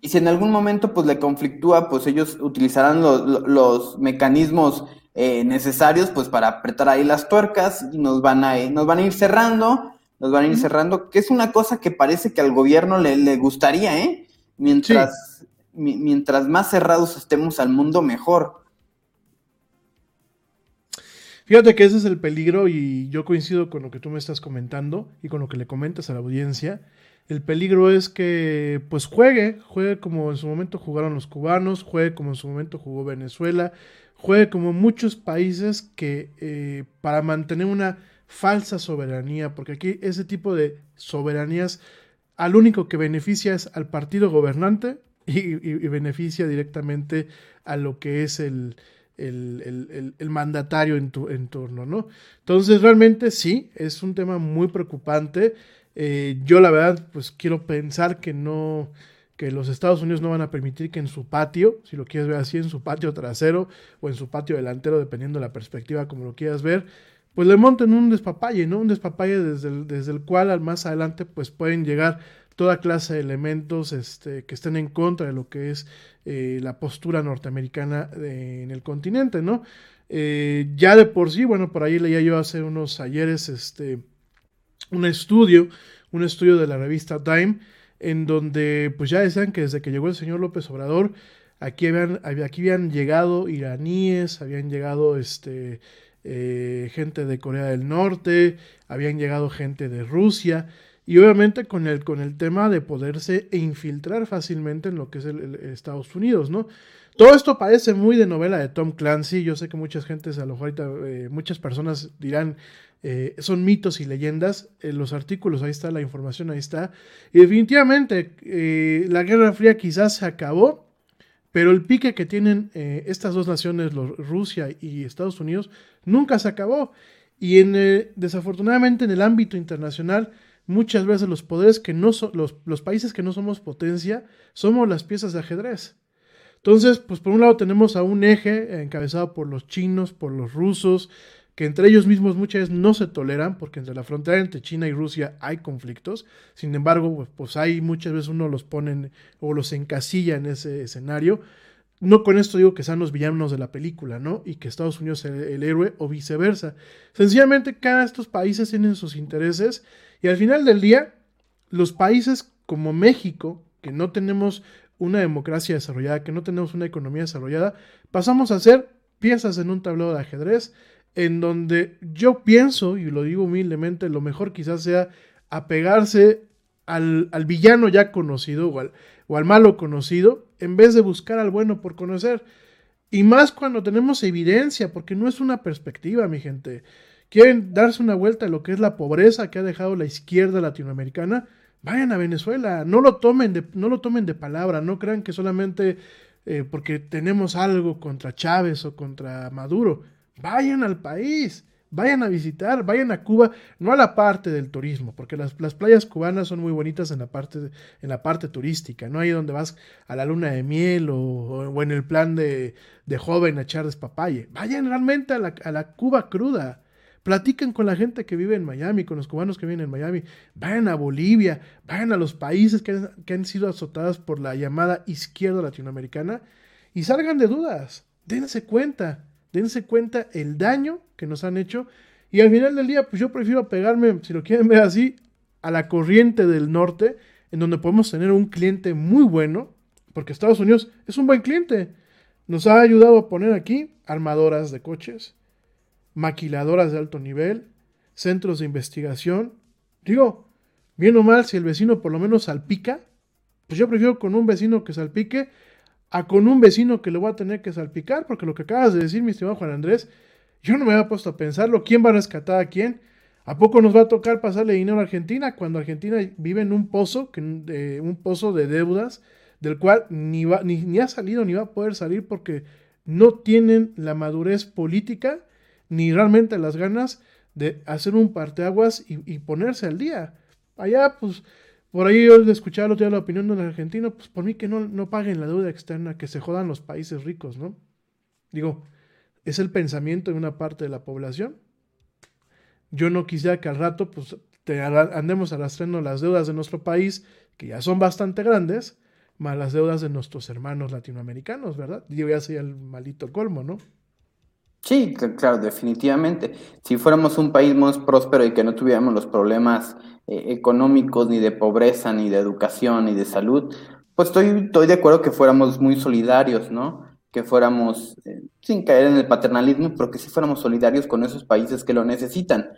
S2: Y si en algún momento pues le conflictúa, pues ellos utilizarán los mecanismos eh, necesarios pues para apretar ahí las tuercas y nos van a, nos van a ir cerrando, nos van a ir cerrando, que es una cosa que parece que al gobierno le, le gustaría, ¿eh? Mientras, mientras más cerrados estemos al mundo, mejor.
S1: Fíjate que ese es el peligro y yo coincido con lo que tú me estás comentando y con lo que le comentas a la audiencia. El peligro es que pues juegue, juegue como en su momento jugaron los cubanos, juegue como en su momento jugó Venezuela, juegue como muchos países que eh, para mantener una falsa soberanía, porque aquí ese tipo de soberanías al único que beneficia es al partido gobernante y, beneficia directamente a lo que es el, el, el, mandatario en, tu, en turno, ¿no? Entonces realmente sí, es un tema muy preocupante. Eh, yo la verdad, pues quiero pensar que no, que los Estados Unidos no van a permitir que en su patio, si lo quieres ver así, en su patio trasero o en su patio delantero, dependiendo de la perspectiva como lo quieras ver, pues le monten un despapalle, ¿no? Un despapalle desde el, desde el cual al más adelante pues pueden llegar toda clase de elementos este, que estén en contra de lo que es eh, la postura norteamericana en el continente, ¿no? Eh, ya de por sí, bueno, por ahí leía yo hace unos ayeres, este, un estudio, un estudio de la revista Time, en donde pues ya decían que desde que llegó el señor López Obrador, aquí habían, aquí habían llegado iraníes, habían llegado este, eh, gente de Corea del Norte, habían llegado gente de Rusia, y obviamente con el, con el tema de poderse infiltrar fácilmente en lo que es el, Estados Unidos, ¿no? Todo esto parece muy de novela de Tom Clancy. Yo sé que muchas gentes, a lo mejor eh, muchas personas dirán eh, son mitos y leyendas. En los artículos ahí está, la información ahí está. Y definitivamente eh, la Guerra Fría quizás se acabó, pero el pique que tienen eh, estas dos naciones, Rusia y Estados Unidos, nunca se acabó. Y en, desafortunadamente en el ámbito internacional, muchas veces los poderes que no los, países que no somos potencia, somos las piezas de ajedrez. Entonces, pues por un lado tenemos a un eje encabezado por los chinos, por los rusos, que entre ellos mismos muchas veces no se toleran, porque entre la frontera entre China y Rusia hay conflictos. Sin embargo, pues, pues hay muchas veces uno los pone o los encasilla en ese escenario. No con esto digo que sean los villanos de la película, ¿no? Y que Estados Unidos es el, el héroe o viceversa. Sencillamente cada estos países tienen sus intereses y al final del día, los países como México, que no tenemos una democracia desarrollada, que no tenemos una economía desarrollada, pasamos a ser piezas en un tablero de ajedrez en donde yo pienso, y lo digo humildemente, lo mejor quizás sea apegarse al, al villano ya conocido o al, o al malo conocido, en vez de buscar al bueno por conocer. Y más cuando tenemos evidencia, porque no es una perspectiva, mi gente. Quieren darse una vuelta a lo que es la pobreza que ha dejado la izquierda latinoamericana. Vayan a Venezuela, no lo tomen de, no lo tomen de palabra, no crean que solamente eh, porque tenemos algo contra Chávez o contra Maduro. Vayan al país, vayan a visitar, vayan a Cuba, no a la parte del turismo, porque las, las playas cubanas son muy bonitas en la parte, en la parte turística, no ahí donde vas a la luna de miel o, o en el plan de, de joven a echar despapalle. Vayan realmente a la, a la Cuba cruda. Platican con la gente que vive en Miami, con los cubanos que viven en Miami. Vayan a Bolivia, vayan a los países que han, que han sido azotados por la llamada izquierda latinoamericana y salgan de dudas. Dense cuenta, dense cuenta el daño que nos han hecho. Y al final del día, pues yo prefiero pegarme, si lo quieren ver así, a la corriente del norte, en donde podemos tener un cliente muy bueno, porque Estados Unidos es un buen cliente. Nos ha ayudado a poner aquí armadoras de coches, maquiladoras de alto nivel, centros de investigación. Digo, bien o mal, si el vecino por lo menos salpica, pues yo prefiero con un vecino que salpique a con un vecino que le voy a tener que salpicar, porque lo que acabas de decir, mi estimado Juan Andrés, yo no me había puesto a pensarlo. ¿Quién va a rescatar a quién? ¿A poco nos va a tocar pasarle dinero a Argentina cuando Argentina vive en un pozo, un pozo de deudas, del cual ni, va, ni ha salido ni va a poder salir porque no tienen la madurez política ni realmente las ganas de hacer un parteaguas y, y ponerse al día. Allá, pues, por ahí yo escuchaba el otro día la opinión de un argentino, pues por mí que no, no paguen la deuda externa, que se jodan los países ricos, ¿no? Digo, es el pensamiento de una parte de la población. Yo no quisiera que al rato, pues, te andemos arrastrando las deudas de nuestro país, que ya son bastante grandes, más las deudas de nuestros hermanos latinoamericanos, ¿verdad? Yo ya sería el maldito colmo, ¿no?
S2: Sí, claro, definitivamente. Si fuéramos un país más próspero y que no tuviéramos los problemas eh, económicos, ni de pobreza, ni de educación, ni de salud, pues estoy, estoy de acuerdo que fuéramos muy solidarios, ¿no? Que fuéramos, eh, sin caer en el paternalismo, pero que sí fuéramos solidarios con esos países que lo necesitan.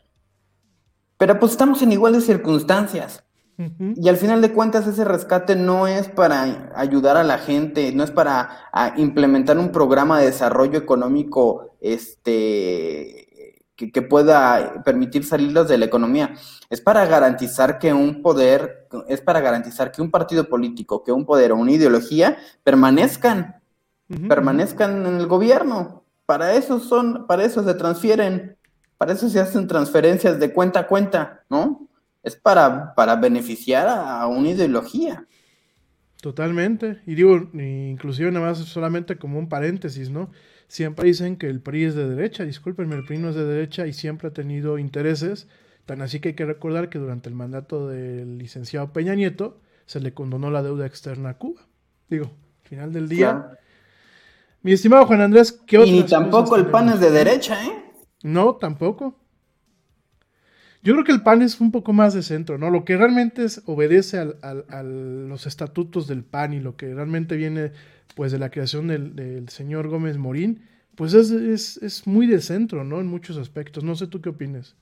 S2: Pero pues estamos en iguales circunstancias. Uh -huh. Y al final de cuentas ese rescate no es para ayudar a la gente, no es para implementar un programa de desarrollo económico este, que, que, pueda permitir salirlos de la economía. Es para garantizar que un poder, es para garantizar que un partido político, que un poder o una ideología permanezcan, uh -huh. permanezcan en el gobierno. Para eso son, para eso se transfieren, para eso se hacen transferencias de cuenta a cuenta, ¿no? es para, para beneficiar a, una ideología.
S1: Totalmente. Y digo, inclusive nada más solamente como un paréntesis, ¿no? Siempre dicen que el PRI es de derecha, discúlpenme, el PRI no es de derecha y siempre ha tenido intereses, tan así que hay que recordar que durante el mandato del licenciado Peña Nieto se le condonó la deuda externa a Cuba. Digo, al final del día. Claro. Mi estimado Juan Andrés,
S2: ¿qué otras Y tampoco el PAN es de derecha, ¿eh?
S1: No, tampoco. Yo creo que el PAN es un poco más de centro, ¿no? Lo que realmente es, obedece al, al, a los estatutos del PAN y lo que realmente viene, pues, de la creación del, del señor Gómez Morín, pues es, es, es, muy de centro, ¿no? En muchos aspectos. No sé tú qué opinas.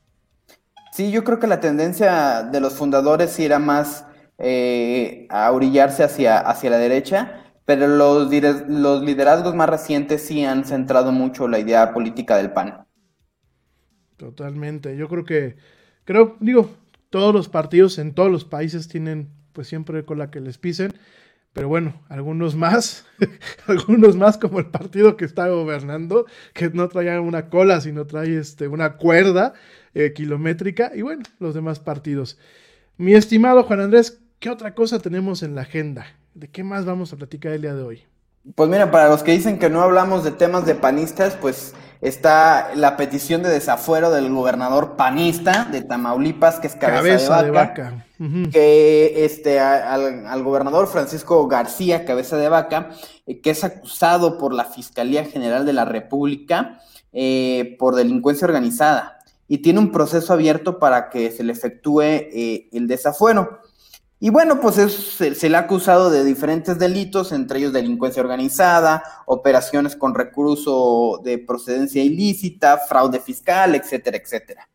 S2: Sí, yo creo que la tendencia de los fundadores sí era más eh, a orillarse hacia, hacia la derecha, pero los, los liderazgos más recientes sí han centrado mucho la idea política del PAN.
S1: Totalmente. Yo creo que creo, digo, todos los partidos en todos los países tienen pues siempre con la que les pisen, pero bueno, algunos más, algunos más como el partido que está gobernando, que no trae una cola, sino trae este, una cuerda eh, kilométrica, y bueno, los demás partidos. Mi estimado Juan Andrés, ¿qué otra cosa tenemos en la agenda? ¿De qué más vamos a platicar el día de hoy?
S2: Pues mira, para los que dicen que no hablamos de temas de panistas, pues está la petición de desafuero del gobernador panista de Tamaulipas, que es Cabeza, de Vaca. Que este, a- al, al gobernador Francisco García Cabeza de Vaca, eh, que es acusado por la Fiscalía General de la República eh, por delincuencia organizada y tiene un proceso abierto para que se le efectúe eh, el desafuero. Y bueno, pues es- se, le ha acusado de diferentes delitos, entre ellos delincuencia organizada, operaciones con recurso de procedencia ilícita, fraude fiscal, etcétera, etcétera.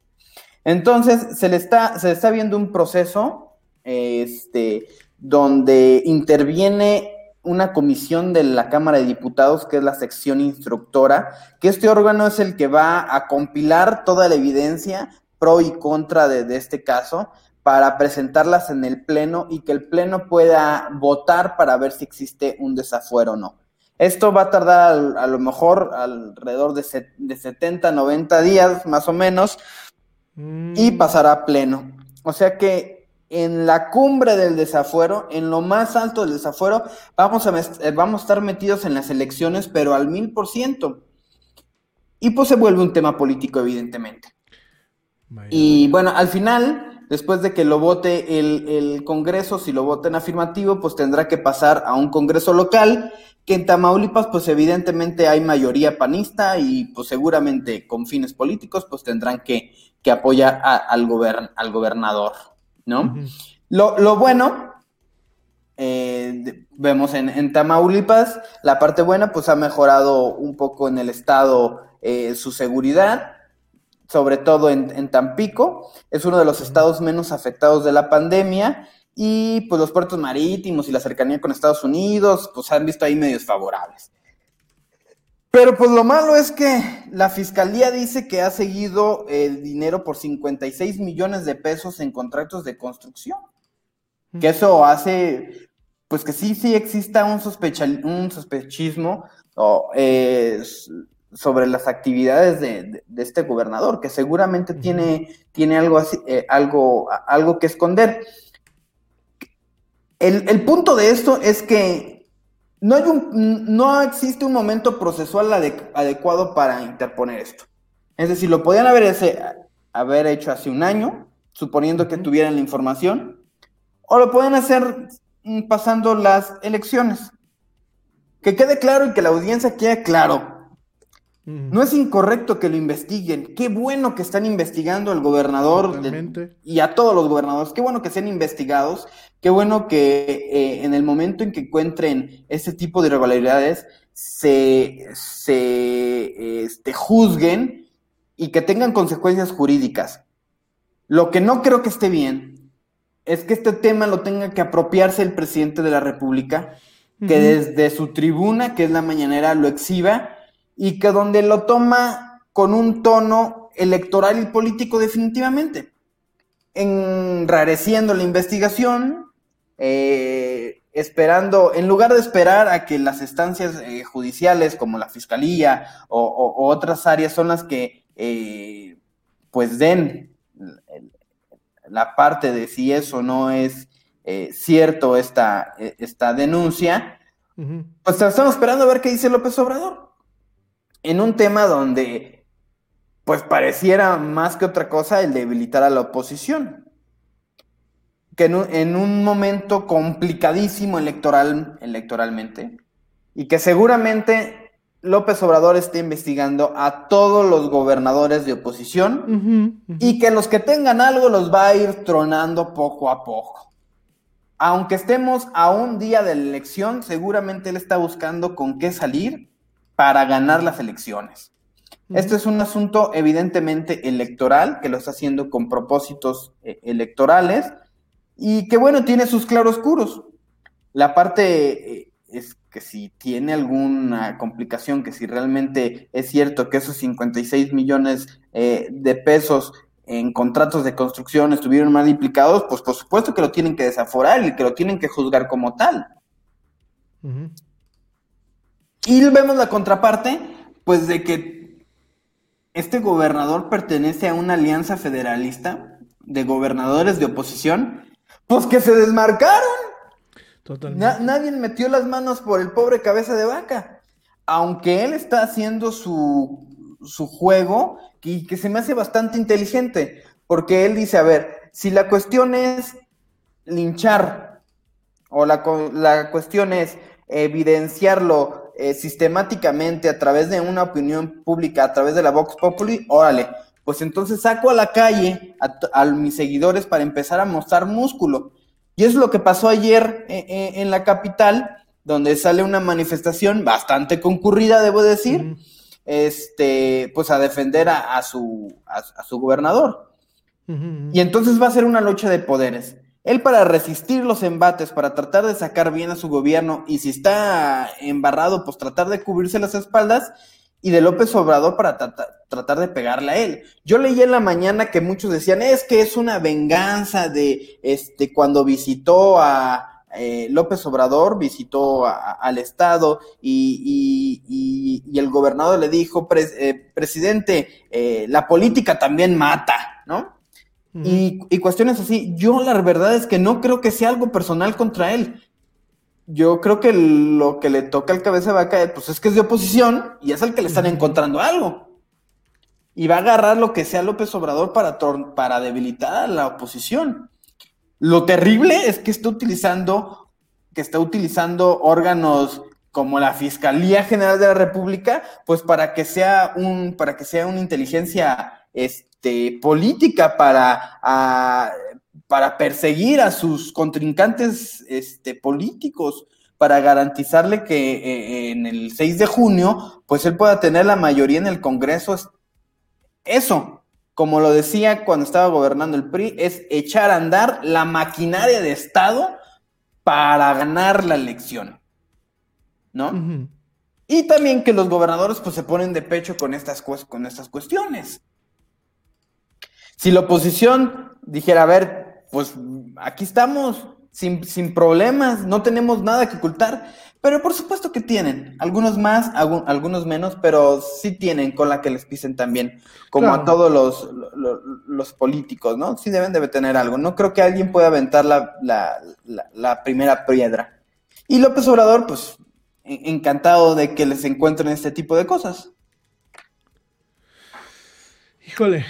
S2: Entonces, se le está, se está viendo un proceso este, donde interviene una comisión de la Cámara de Diputados, que es la sección instructora, que este órgano es el que va a compilar toda la evidencia pro y contra de este caso para presentarlas en el Pleno y que el Pleno pueda votar para ver si existe un desafuero o no. Esto va a tardar a, lo mejor alrededor de, de 70, 90 días más o menos
S1: Mm.
S2: y pasará a pleno. O sea que en la cumbre del desafuero, en lo más alto del desafuero, vamos a, eh, vamos a estar metidos en las elecciones, pero al mil por ciento. Y pues se vuelve un tema político, evidentemente. Y bueno, al final, después de que lo vote el, el Congreso, si lo vota en afirmativo, pues tendrá que pasar a un Congreso local, que en Tamaulipas, pues evidentemente hay mayoría panista y pues seguramente con fines políticos, pues tendrán que, que apoyar a- al, gobern- al gobernador, ¿no? Lo, lo bueno, eh, vemos en, en Tamaulipas, la parte buena, pues ha mejorado un poco en el estado eh, su seguridad, sobre todo en, en Tampico, es uno de los estados menos afectados de la pandemia y pues los puertos marítimos y la cercanía con Estados Unidos, pues han visto ahí medios favorables. Pero pues lo malo es que la fiscalía dice que ha seguido el dinero por 56 millones de pesos en contratos de construcción. Que eso hace, pues que sí, sí exista un, sospecha, un sospechismo o, eh, sobre las actividades de, de- de este gobernador, que seguramente tiene, tiene algo, así, eh, algo, algo que esconder. El, el punto de esto es que no, hay un, no existe un momento procesual ade- adecuado para interponer esto. Es decir, lo podían haber, ese- haber hecho hace un año, suponiendo que tuvieran la información, o lo pueden hacer mm, pasando las elecciones. Que quede claro y que la audiencia quede claro. No es incorrecto que lo investiguen. Qué bueno que están investigando al gobernador de- y a todos los gobernadores. Qué bueno que sean investigados. Qué bueno que eh, en el momento en que encuentren este tipo de irregularidades se, se este, juzguen y que tengan consecuencias jurídicas. Lo que no creo que esté bien es que este tema lo tenga que apropiarse el presidente de la República, que desde su tribuna, que es la mañanera, lo exhiba y que donde lo toma con un tono electoral y político definitivamente, enrareciendo la investigación, eh, esperando, en lugar de esperar a que las estancias eh, judiciales como la fiscalía o, o- o otras áreas son las que eh, pues den la parte de si eso no es eh, cierto esta, eh, esta denuncia, pues estamos esperando a ver qué dice López Obrador. En un tema donde, pues pareciera más que otra cosa el debilitar a la oposición. Que en un, en un momento complicadísimo electoral, electoralmente, y que seguramente López Obrador esté investigando a todos los gobernadores de oposición y que los que tengan algo los va a ir tronando poco a poco. Aunque estemos a un día de la elección, seguramente él está buscando con qué salir para ganar las elecciones. Este es un asunto evidentemente electoral, que lo está haciendo con propósitos eh, electorales y que bueno, tiene sus claroscuros. La parte eh, es que si tiene alguna complicación, que si realmente es cierto que esos 56 millones eh, de pesos en contratos de construcción estuvieron mal implicados, pues por supuesto que lo tienen que desaforar y que lo tienen que juzgar como tal.
S1: Ujú.
S2: Y vemos la contraparte, pues de que este gobernador pertenece a una alianza federalista de gobernadores de oposición, pues que se desmarcaron.
S1: Totalmente.
S2: Na- nadie metió las manos por el pobre cabeza de vaca. Aunque él está haciendo su, su juego y que se me hace bastante inteligente. Porque él dice, a ver, si la cuestión es linchar o la, la cuestión es evidenciarlo eh, sistemáticamente a través de una opinión pública, a través de la Vox Populi, órale, pues entonces saco a la calle a, mis seguidores para empezar a mostrar músculo. Y es lo que pasó ayer eh, eh, en la capital, donde sale una manifestación bastante concurrida, debo decir, este, pues a defender a, a su, a, a su gobernador. Y entonces va a ser una lucha de poderes. Él para resistir los embates, para tratar de sacar bien a su gobierno, y si está embarrado, pues tratar de cubrirse las espaldas, y de López Obrador para trata- tratar de pegarle a él. Yo leí en la mañana que muchos decían, es que es una venganza de este cuando visitó a eh, López Obrador, visitó al Estado y, el gobernador le dijo, "Pres- eh, presidente, eh, la política también mata, ¿no? Y, y cuestiones así. Yo la verdad es que no creo que sea algo personal contra él. Yo creo que lo que le toca al cabeza de vaca, pues es que es de oposición y es al que le están encontrando algo. Y va a agarrar lo que sea López Obrador para, para debilitar a la oposición. Lo terrible es que está utilizando, que está utilizando órganos como la Fiscalía General de la República, pues para que sea un, para que sea una inteligencia este, política para, a- para perseguir a sus contrincantes este, políticos, para garantizarle que eh, en el 6 de junio, pues él pueda tener la mayoría en el Congreso. Es- Eso, como lo decía cuando estaba gobernando el PRI, es echar a andar la maquinaria de Estado para ganar la elección. ¿No? Y también que los gobernadores pues se ponen de pecho con estas, con estas cuestiones. Si la oposición dijera, a ver, pues aquí estamos sin, sin problemas, no tenemos nada que ocultar, pero por supuesto que tienen, algunos más, algu- algunos menos, pero sí tienen con la que les pisen también, como
S1: Claro.
S2: a todos los, lo- lo- los políticos, ¿no? Sí deben de tener algo. No creo que alguien pueda aventar la, la, la- la primera piedra. Y López Obrador, pues, en- encantado de que les encuentren este tipo de cosas.
S1: Híjole,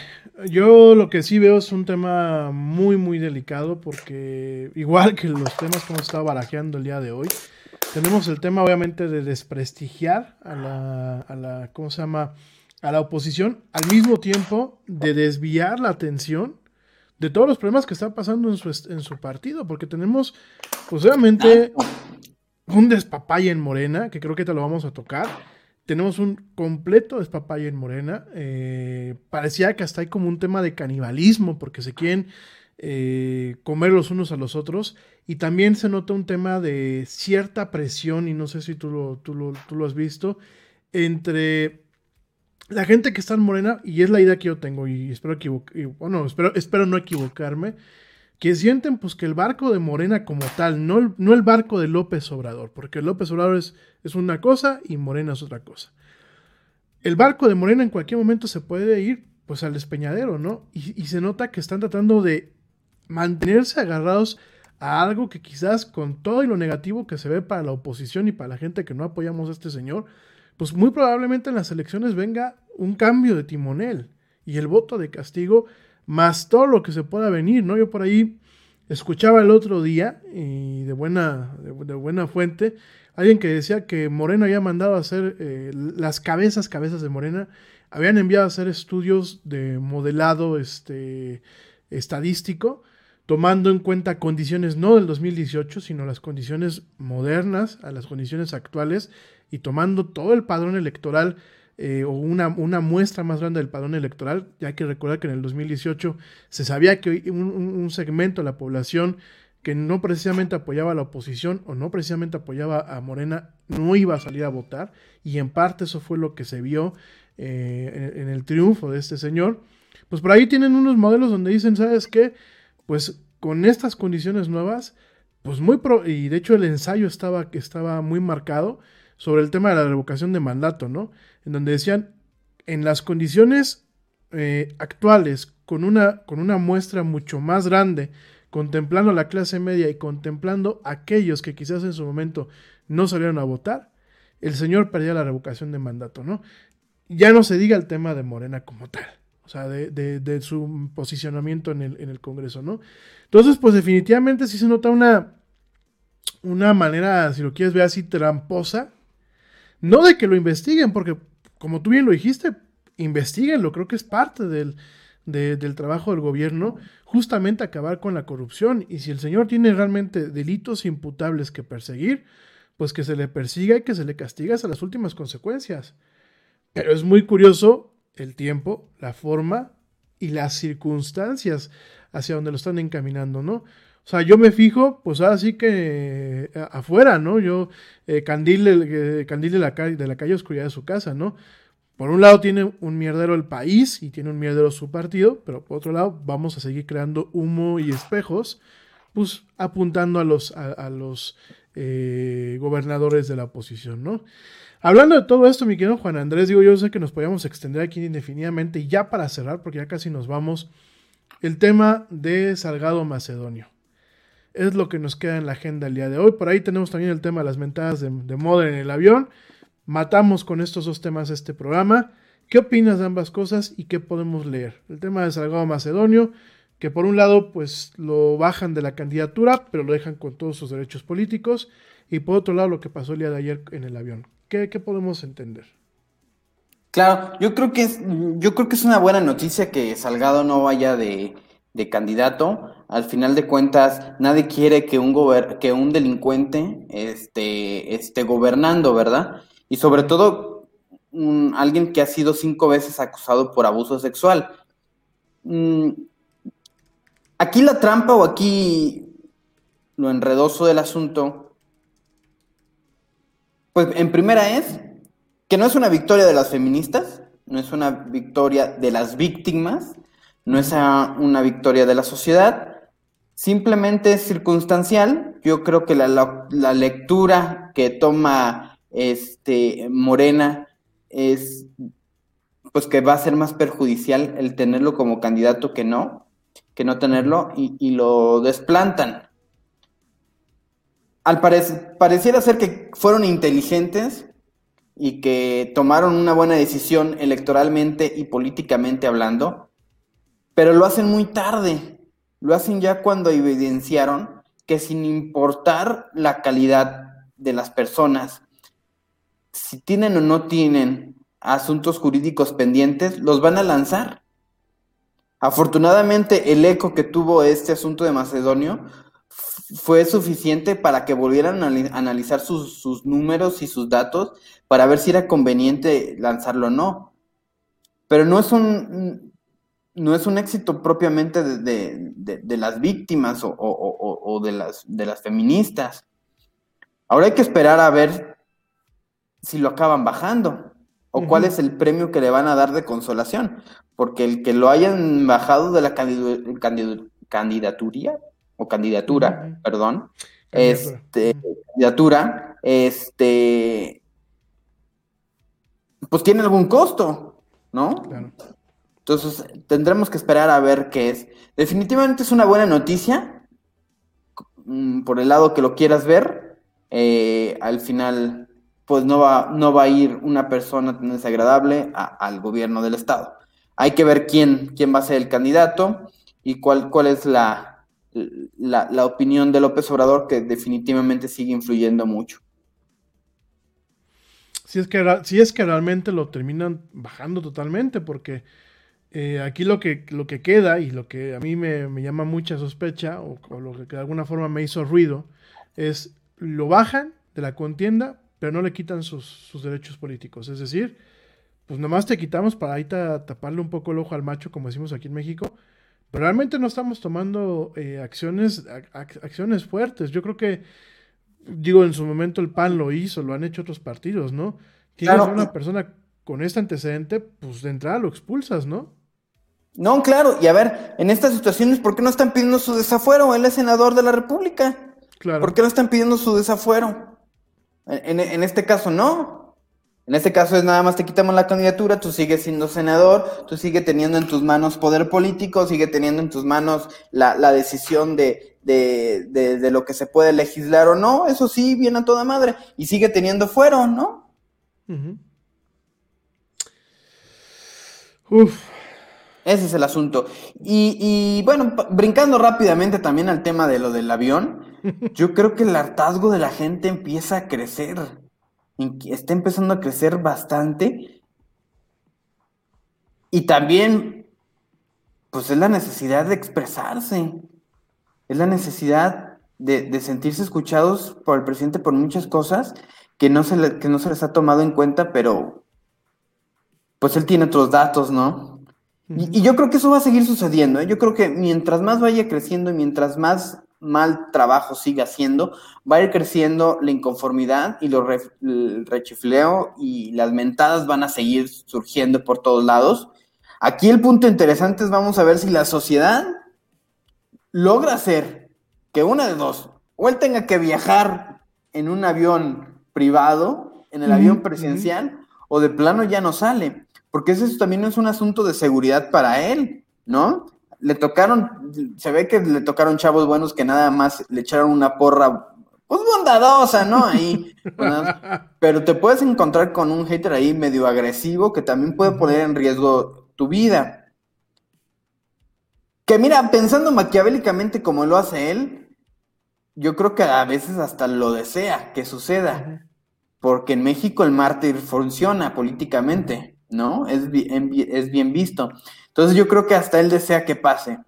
S1: yo lo que sí veo es un tema muy, muy delicado porque igual que los temas que hemos estado barajeando el día de hoy, tenemos el tema obviamente de desprestigiar a la, a la, ¿cómo se llama? A la oposición, al mismo tiempo de desviar la atención de todos los problemas que están pasando en su, en su partido, porque tenemos, pues obviamente, un despapalle en Morena, que creo que te lo vamos a tocar. Tenemos un completo despapalle en Morena. eh, parecía que hasta hay como un tema de canibalismo, porque se quieren eh, comer los unos a los otros. Y también se nota un tema de cierta presión, y no sé si tú lo, tú lo, tú lo has visto, entre la gente que está en Morena, y es la idea que yo tengo, y espero equivocarme, bueno, espero, espero no equivocarme, que sienten pues que el barco de Morena como tal, no el, no el barco de López Obrador, porque López Obrador es, es una cosa y Morena es otra cosa. El barco de Morena en cualquier momento se puede ir pues al despeñadero, ¿no? Y, y se nota que están tratando de mantenerse agarrados a algo que quizás con todo y lo negativo que se ve para la oposición y para la gente que no apoyamos a este señor, pues muy probablemente en las elecciones venga un cambio de timonel y el voto de castigo más todo lo que se pueda venir, ¿no? Yo por ahí escuchaba el otro día y de buena, de, buena fuente, alguien que decía que Morena había mandado a hacer eh, las cabezas, cabezas de Morena, habían enviado a hacer estudios de modelado este, estadístico, tomando en cuenta condiciones no del 2018, sino las condiciones modernas, a las condiciones actuales, y tomando todo el padrón electoral eh, o una, una, muestra más grande del padrón electoral, ya que recordar que en el 2018 se sabía que un, segmento de la población que no precisamente apoyaba a la oposición o no precisamente apoyaba a Morena no iba a salir a votar y en parte eso fue lo que se vio eh, en, en, el triunfo de este señor. Pues por ahí tienen unos modelos donde dicen, ¿sabes qué? Pues con estas condiciones nuevas, pues muy pro y de hecho el ensayo estaba, estaba muy marcado sobre el tema de la revocación de mandato, ¿no? En donde decían, en las condiciones eh, actuales, con una, con una muestra mucho más grande contemplando la clase media y contemplando aquellos que quizás en su momento no salieron a votar, el señor perdía la revocación de mandato, ¿no? Ya no se diga el tema de Morena como tal, o sea, de, de- de su posicionamiento en el, en el Congreso, ¿no? Entonces, pues definitivamente sí se nota una, una manera, si lo quieres ver así, tramposa, no de que lo investiguen, porque como tú bien lo dijiste, investiguenlo, creo que es parte del, de- del trabajo del gobierno, justamente acabar con la corrupción. Y si el señor tiene realmente delitos imputables que perseguir, pues que se le persiga y que se le castigue hasta las últimas consecuencias. Pero es muy curioso el tiempo, la forma y las circunstancias hacia donde lo están encaminando, ¿no? O sea, yo me fijo, pues ahora sí que eh, afuera, ¿no? Yo, eh, candil, eh, de, la calle, de la calle, oscuridad de su casa, ¿no? Por un lado tiene un mierdero el país y tiene un mierdero su partido, pero por otro lado vamos a seguir creando humo y espejos, pues apuntando a los, a, eh, gobernadores de la oposición, ¿no? Hablando de todo esto, mi querido Juan Andrés, digo, yo sé que nos podíamos extender aquí indefinidamente y ya para cerrar, porque ya casi nos vamos, el tema de Salgado Macedonio. Es lo que nos queda en la agenda el día de hoy. Por ahí tenemos también el tema de las mentadas de, de moda en el avión. Matamos con estos dos temas este programa. ¿Qué opinas de ambas cosas y qué podemos leer? El tema de Salgado Macedonio, que por un lado pues lo bajan de la candidatura, pero lo dejan con todos sus derechos políticos, y por otro lado lo que pasó el día de ayer en el avión. ¿Qué, qué podemos entender?
S2: Claro, yo creo que yo creo que es una buena noticia que Salgado no vaya de, de candidato. Al final de cuentas, nadie quiere que un gober- que un delincuente esté, esté gobernando, ¿verdad? Y sobre todo, alguien que ha sido cinco veces acusado por abuso sexual. Mm, aquí la trampa o aquí lo enredoso del asunto, pues en primera es que no es una victoria de las feministas, no es una victoria de las víctimas, no es una victoria de la sociedad, simplemente es circunstancial. Yo creo que la, la- lectura que toma este Morena es pues que va a ser más perjudicial el tenerlo como candidato que no, que no tenerlo, y, y lo desplantan. Al parec- pareciera ser que fueron inteligentes y que tomaron una buena decisión electoralmente y políticamente hablando, pero lo hacen muy tarde. Lo hacen ya cuando evidenciaron que sin importar la calidad de las personas, si tienen o no tienen asuntos jurídicos pendientes, los van a lanzar. Afortunadamente, el eco que tuvo este asunto de Macedonio fue suficiente para que volvieran a anali- analizar sus, sus números y sus datos para ver si era conveniente lanzarlo o no. Pero no es un, no es un éxito propiamente de, de- de- de las víctimas o, o- o- o de, las, de las feministas. Ahora hay que esperar a ver si lo acaban bajando o cuál es el premio que le van a dar de consolación. Porque el que lo hayan bajado de la candidu- candidu- candidaturía o candidatura, perdón,
S1: Candidatura.
S2: este, candidatura, este, pues tiene algún costo, ¿no?
S1: Claro.
S2: Entonces tendremos que esperar a ver qué es. Definitivamente es una buena noticia, mm, por el lado que lo quieras ver. eh, al final, pues no va, no va a ir una persona tan desagradable al gobierno del estado. Hay que ver quién, quién va a ser el candidato y cuál, cuál es la, la, la opinión de López Obrador, que definitivamente sigue influyendo mucho.
S1: Si es que, si es que realmente lo terminan bajando totalmente, porque eh, aquí lo que, lo que queda y lo que a mí me, me llama mucha sospecha, o, o lo que de alguna forma me hizo ruido, es lo bajan de la contienda, pero no le quitan sus, sus derechos políticos. Es decir, pues nomás te quitamos para ahí ta- taparle un poco el ojo al macho, como decimos aquí en México, pero realmente no estamos tomando eh, acciones, ac- ac- acciones fuertes. Yo creo que, digo, en su momento el PAN lo hizo, lo han hecho otros partidos, ¿no? Tienes
S2: Claro.
S1: a una persona con este antecedente, pues de entrada lo expulsas, ¿no?
S2: No, claro, y a ver, en estas situaciones, ¿por qué no están pidiendo su desafuero? Él es senador de la República.
S1: Claro.
S2: ¿Por qué no están pidiendo su desafuero? En, en- en este caso, no. En este caso es nada más te quitamos la candidatura, tú sigues siendo senador, tú sigues teniendo en tus manos poder político, sigue teniendo en tus manos la, la decisión de, de, de, de, lo que se puede legislar o no, eso sí, viene a toda madre, y sigue teniendo fuero, ¿no? Uh -huh.
S1: Uf.
S2: Ese es el asunto. Y, y, bueno, brincando rápidamente también al tema de lo del avión, yo creo que el hartazgo de la gente empieza a crecer. Está empezando a crecer bastante. Y también, pues es la necesidad de expresarse. Es la necesidad de, de sentirse escuchados por el presidente por muchas cosas que no, se le, que no se les ha tomado en cuenta, pero pues él tiene otros datos, ¿no? Y, y, yo creo que eso va a seguir sucediendo. ¿eh? Yo creo que mientras más vaya creciendo y mientras más mal trabajo siga haciendo, va a ir creciendo la inconformidad y lo re, el rechifleo y las mentadas van a seguir surgiendo por todos lados. Aquí el punto interesante es vamos a ver si la sociedad logra hacer que una de dos, o él tenga que viajar en un avión privado, en el mm -hmm. avión presidencial, o de plano ya no sale porque eso también es un asunto de seguridad para él, ¿no? Le tocaron, se ve que le tocaron chavos buenos que nada más le echaron una porra, pues bondadosa, ¿no? Ahí, pero te puedes encontrar con un hater ahí medio agresivo que también puede poner en riesgo tu vida. Que mira, pensando maquiavélicamente como lo hace él, yo creo que a veces hasta lo desea que suceda, porque en México el mártir funciona políticamente. ¿No? Es bien, es bien visto. Entonces yo creo que hasta él desea que pase.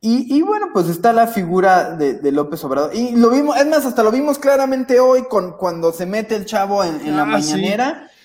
S2: Y, y bueno, pues está la figura de, de, López Obrador. Y lo vimos, es más, hasta lo vimos claramente hoy con, cuando se mete el chavo en, en la ah, mañanera.
S1: Sí.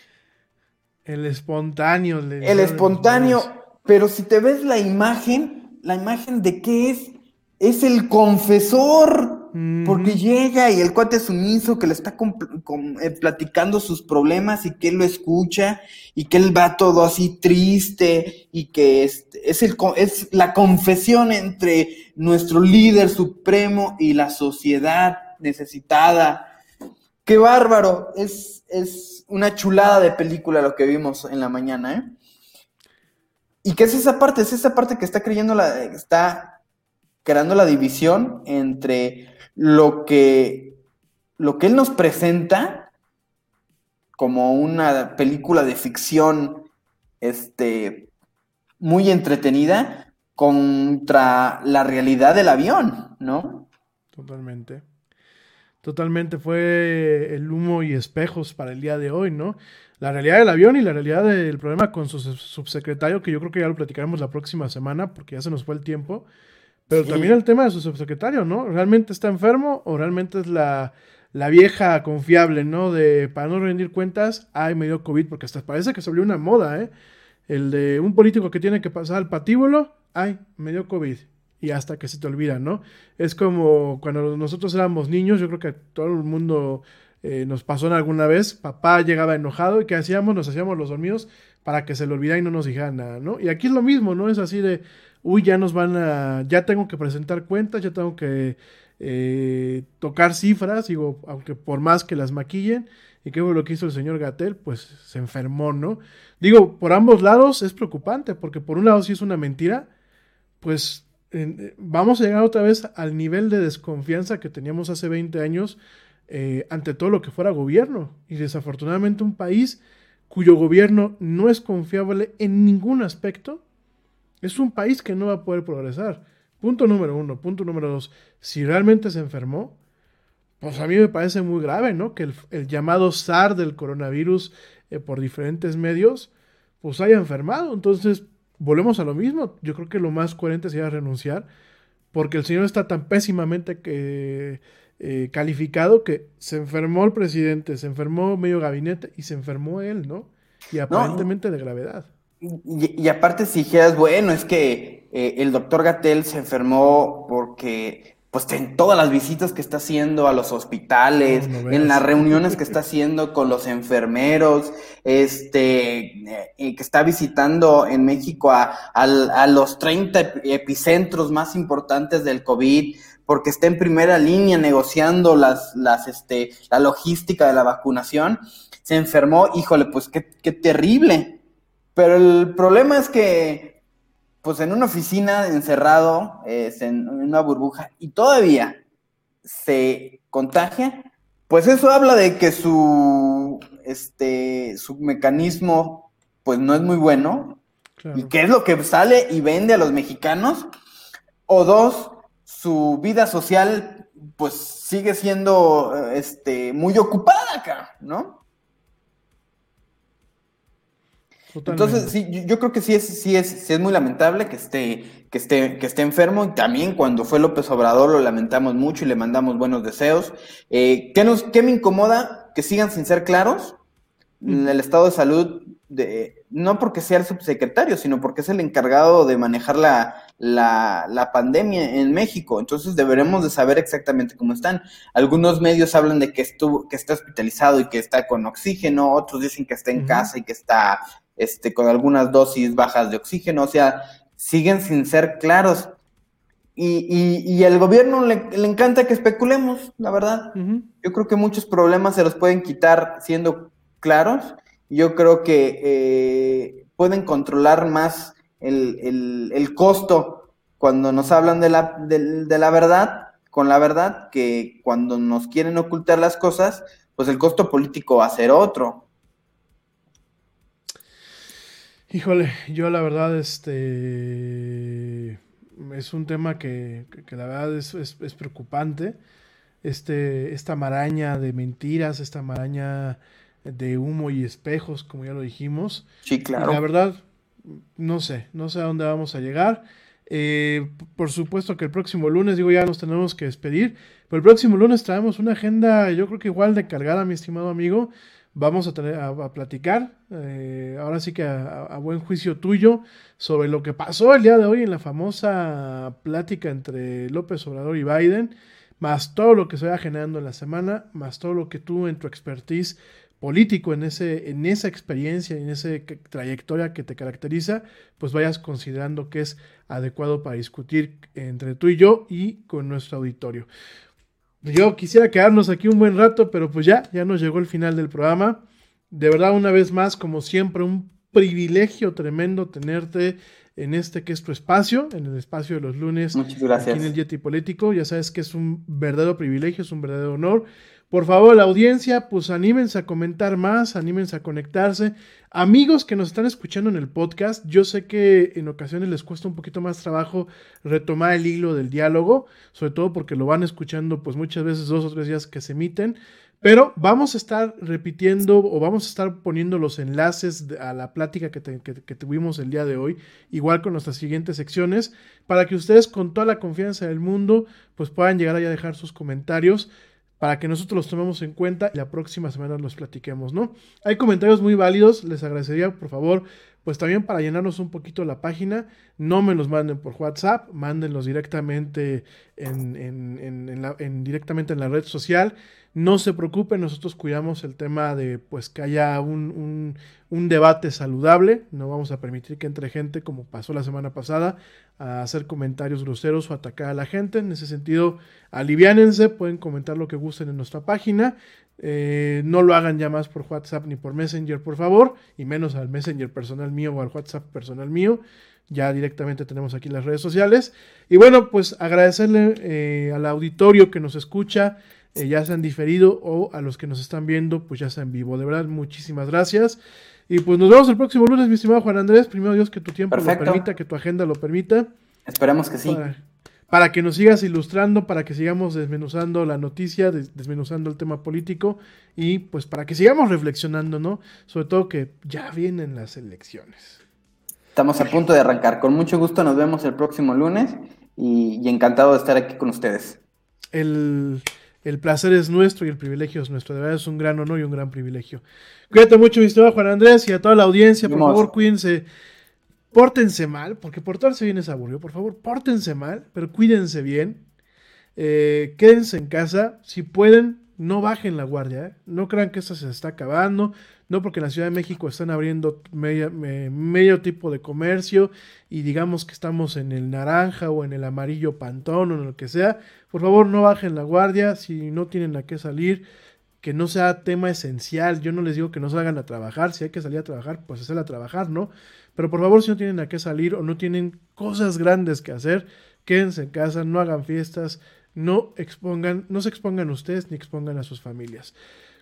S1: El espontáneo. Le
S2: el espontáneo. Pero si te ves la imagen, la imagen de qué es, es el confesor. Porque llega y el cuate sumiso que le está con, con, eh, platicando sus problemas y que él lo escucha y que él va todo así triste y que es, es, el, es la confesión entre nuestro líder supremo y la sociedad necesitada. Qué bárbaro, es, es una chulada de película lo que vimos en la mañana, ¿eh? ¿Y qué es esa parte? Es esa parte que está creyendo la, está creando la división entre lo que, lo que él nos presenta como una película de ficción este, muy entretenida contra la realidad del avión, ¿no?
S1: Totalmente. Totalmente fue el humo y espejos para el día de hoy, ¿no? La realidad del avión y la realidad del problema con su subsecretario, que yo creo que ya lo platicaremos la próxima semana, porque ya se nos fue el tiempo. Pero sí. también el tema de su subsecretario, ¿no? ¿Realmente está enfermo o realmente es la, la vieja confiable, ¿no? De para no rendir cuentas, ay, me dio COVID, porque hasta parece que se volvió una moda, ¿eh? El de un político que tiene que pasar al patíbulo, ay, me dio COVID. Y hasta que se te olvida, ¿no? Es como cuando nosotros éramos niños, yo creo que todo el mundo eh, nos pasó en alguna vez, papá llegaba enojado y ¿qué hacíamos? Nos hacíamos los dormidos para que se le olvidara y no nos dijera nada, ¿no? Y aquí es lo mismo, ¿no? Es así de, uy, ya nos van a, ya tengo que presentar cuentas, ya tengo que eh, tocar cifras, digo, aunque por más que las maquillen, y qué fue lo que hizo el señor Gatel, pues se enfermó, ¿no? Digo, por ambos lados es preocupante, porque por un lado si es una mentira, pues eh, vamos a llegar otra vez al nivel de desconfianza que teníamos hace 20 años eh, ante todo lo que fuera gobierno, y desafortunadamente un país cuyo gobierno no es confiable en ningún aspecto, es un país que no va a poder progresar. Punto número uno. Punto número dos. Si realmente se enfermó, pues a mí me parece muy grave, ¿no? Que el, el llamado SAR del coronavirus eh, por diferentes medios, pues haya enfermado. Entonces, volvemos a lo mismo. Yo creo que lo más coherente sería renunciar, porque el señor está tan pésimamente que, eh, calificado que se enfermó el presidente, se enfermó medio gabinete y se enfermó él, ¿no? Y aparentemente no. de gravedad.
S2: Y, y, aparte, si dijeras, bueno, es que eh, el doctor Gatel se enfermó porque, pues, en todas las visitas que está haciendo a los hospitales, no, no en las reuniones que está haciendo con los enfermeros, este, eh, que está visitando en México a, a, a, los 30 epicentros más importantes del COVID, porque está en primera línea negociando las, las, este, la logística de la vacunación, se enfermó, híjole, pues qué, qué terrible. Pero el problema es que, pues en una oficina encerrado, es en una burbuja, y todavía se contagia, pues eso habla de que su, este, su mecanismo, pues no es muy bueno.
S1: Claro.
S2: ¿Y qué es lo que sale y vende a los mexicanos? O dos, su vida social, pues sigue siendo, eh, este, muy ocupada acá, ¿no?
S1: Totalmente.
S2: Entonces, sí, yo, creo que sí es, sí es, sí es muy lamentable que esté, que esté, que esté enfermo. Y también cuando fue López Obrador lo lamentamos mucho y le mandamos buenos deseos. Eh, ¿qué, nos, ¿Qué me incomoda? Que sigan sin ser claros en el estado de salud, de, no porque sea el subsecretario, sino porque es el encargado de manejar la, la, la pandemia en México. Entonces deberemos de saber exactamente cómo están. Algunos medios hablan de que estuvo, que está hospitalizado y que está con oxígeno, otros dicen que está en casa y que está este, con algunas dosis bajas de oxígeno, o sea, siguen sin ser claros. Y, y, y al gobierno le, le encanta que especulemos, la verdad. Yo creo que muchos problemas se los pueden quitar siendo claros. Yo creo que eh, pueden controlar más el, el- el costo cuando nos hablan de la, de, de la verdad, con la verdad, que cuando nos quieren ocultar las cosas, pues el costo político va a ser otro.
S1: Híjole, yo la verdad, este es un tema que, que- la verdad es, es- es preocupante. Este, esta maraña de mentiras, esta maraña de humo y espejos, como ya lo dijimos.
S2: Sí,
S1: Y la
S2: claro.
S1: verdad, no sé, no sé a dónde vamos a llegar. Eh, por supuesto que el próximo lunes, digo, ya nos tenemos que despedir, pero el próximo lunes traemos una agenda, yo creo que igual de cargada, mi estimado amigo. Vamos a tener a, platicar, eh, ahora sí que a, buen juicio tuyo, sobre lo que pasó el día de hoy en la famosa plática entre López Obrador y Biden, más todo lo que se vaya generando en la semana, más todo lo que tú en tu expertise político, en, ese, en esa experiencia, en esa trayectoria que te caracteriza, pues vayas considerando que es adecuado para discutir entre tú y yo y con nuestro auditorio. Yo quisiera quedarnos aquí un buen rato, pero pues ya, ya nos llegó el final del programa. De verdad, una vez más, como siempre, un privilegio tremendo tenerte en este que es tu espacio, en el espacio de los lunes
S2: Muchas
S1: aquí
S2: gracias.
S1: en el Yeti Político. Ya sabes que es un verdadero privilegio, es un verdadero honor. Por favor, la audiencia, pues anímense a comentar más, anímense a conectarse. Amigos que nos están escuchando en el podcast, yo sé que en ocasiones les cuesta un poquito más trabajo retomar el hilo del diálogo, sobre todo porque lo van escuchando pues muchas veces dos o tres días que se emiten. Pero vamos a estar repitiendo o vamos a estar poniendo los enlaces a la plática que, tuvimos el día de hoy, igual con nuestras siguientes secciones, para que ustedes con toda la confianza del mundo pues puedan llegar ahí a dejar sus comentarios para que nosotros los tomemos en cuenta y la próxima semana los platiquemos, ¿no? Hay comentarios muy válidos, les agradecería por favor, pues también para llenarnos un poquito la página, no me los manden por WhatsApp, mándenlos directamente en, la, en- directamente en la red social. No se preocupen, nosotros cuidamos el tema de pues que haya un, un- un debate saludable. No vamos a permitir que entre gente, como pasó la semana pasada, a hacer comentarios groseros o atacar a la gente. En ese sentido, aliviánense, pueden comentar lo que gusten en nuestra página. Eh, no lo hagan ya más por WhatsApp ni por Messenger, por favor, y menos al Messenger personal mío o al WhatsApp personal mío. Ya directamente tenemos aquí las redes sociales. Y bueno, pues agradecerle eh, al auditorio que nos escucha, eh, ya sea en diferido o a los que nos están viendo, pues ya sea en vivo. De verdad, muchísimas gracias. Y pues nos vemos el próximo lunes, mi estimado Juan Andrés. Primero Dios que tu tiempo
S2: Perfecto.
S1: lo permita, que tu agenda lo permita.
S2: Esperemos que sí.
S1: Para, para que nos sigas ilustrando, para que sigamos desmenuzando la noticia, des- desmenuzando el tema político y pues para que sigamos reflexionando, ¿no? Sobre todo que ya vienen las elecciones.
S2: Estamos a punto de arrancar. Con mucho gusto nos vemos el próximo lunes y, y encantado de estar aquí con ustedes.
S1: El, el placer es nuestro y el privilegio es nuestro. De verdad es un gran honor y un gran privilegio. Cuídate mucho, mi estimado Juan Andrés, y a toda la audiencia, por
S2: Vamos.
S1: favor, cuídense. Pórtense mal, porque portarse bien es aburrido. Por favor, pórtense mal, pero cuídense bien. Eh, quédense en casa. Si pueden, no bajen la guardia, ¿eh? no crean que esto se está acabando, no porque en la Ciudad de México están abriendo medio tipo de comercio y digamos que estamos en el naranja o en el amarillo pantón o en lo que sea, por favor no bajen la guardia, si no tienen a qué salir, que no sea tema esencial, yo no les digo que no salgan a trabajar, si hay que salir a trabajar, pues hacer a trabajar, ¿no? Pero por favor si no tienen a qué salir o no tienen cosas grandes que hacer, quédense en casa, no hagan fiestas, no expongan, no se expongan ustedes ni expongan a sus familias.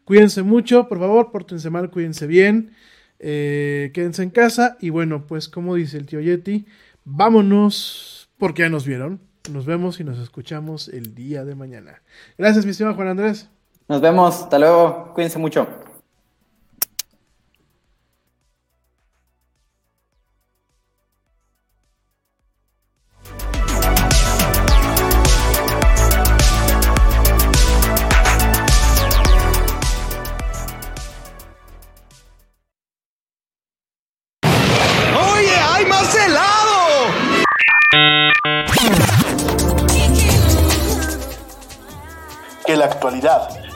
S1: Cuídense mucho, por favor, pórtense mal, cuídense bien, eh, quédense en casa y bueno, pues como dice el tío Yeti, vámonos porque ya nos vieron. Nos vemos y nos escuchamos el día de mañana. Gracias, mi estimado Juan Andrés.
S2: Nos vemos, hasta luego, cuídense mucho.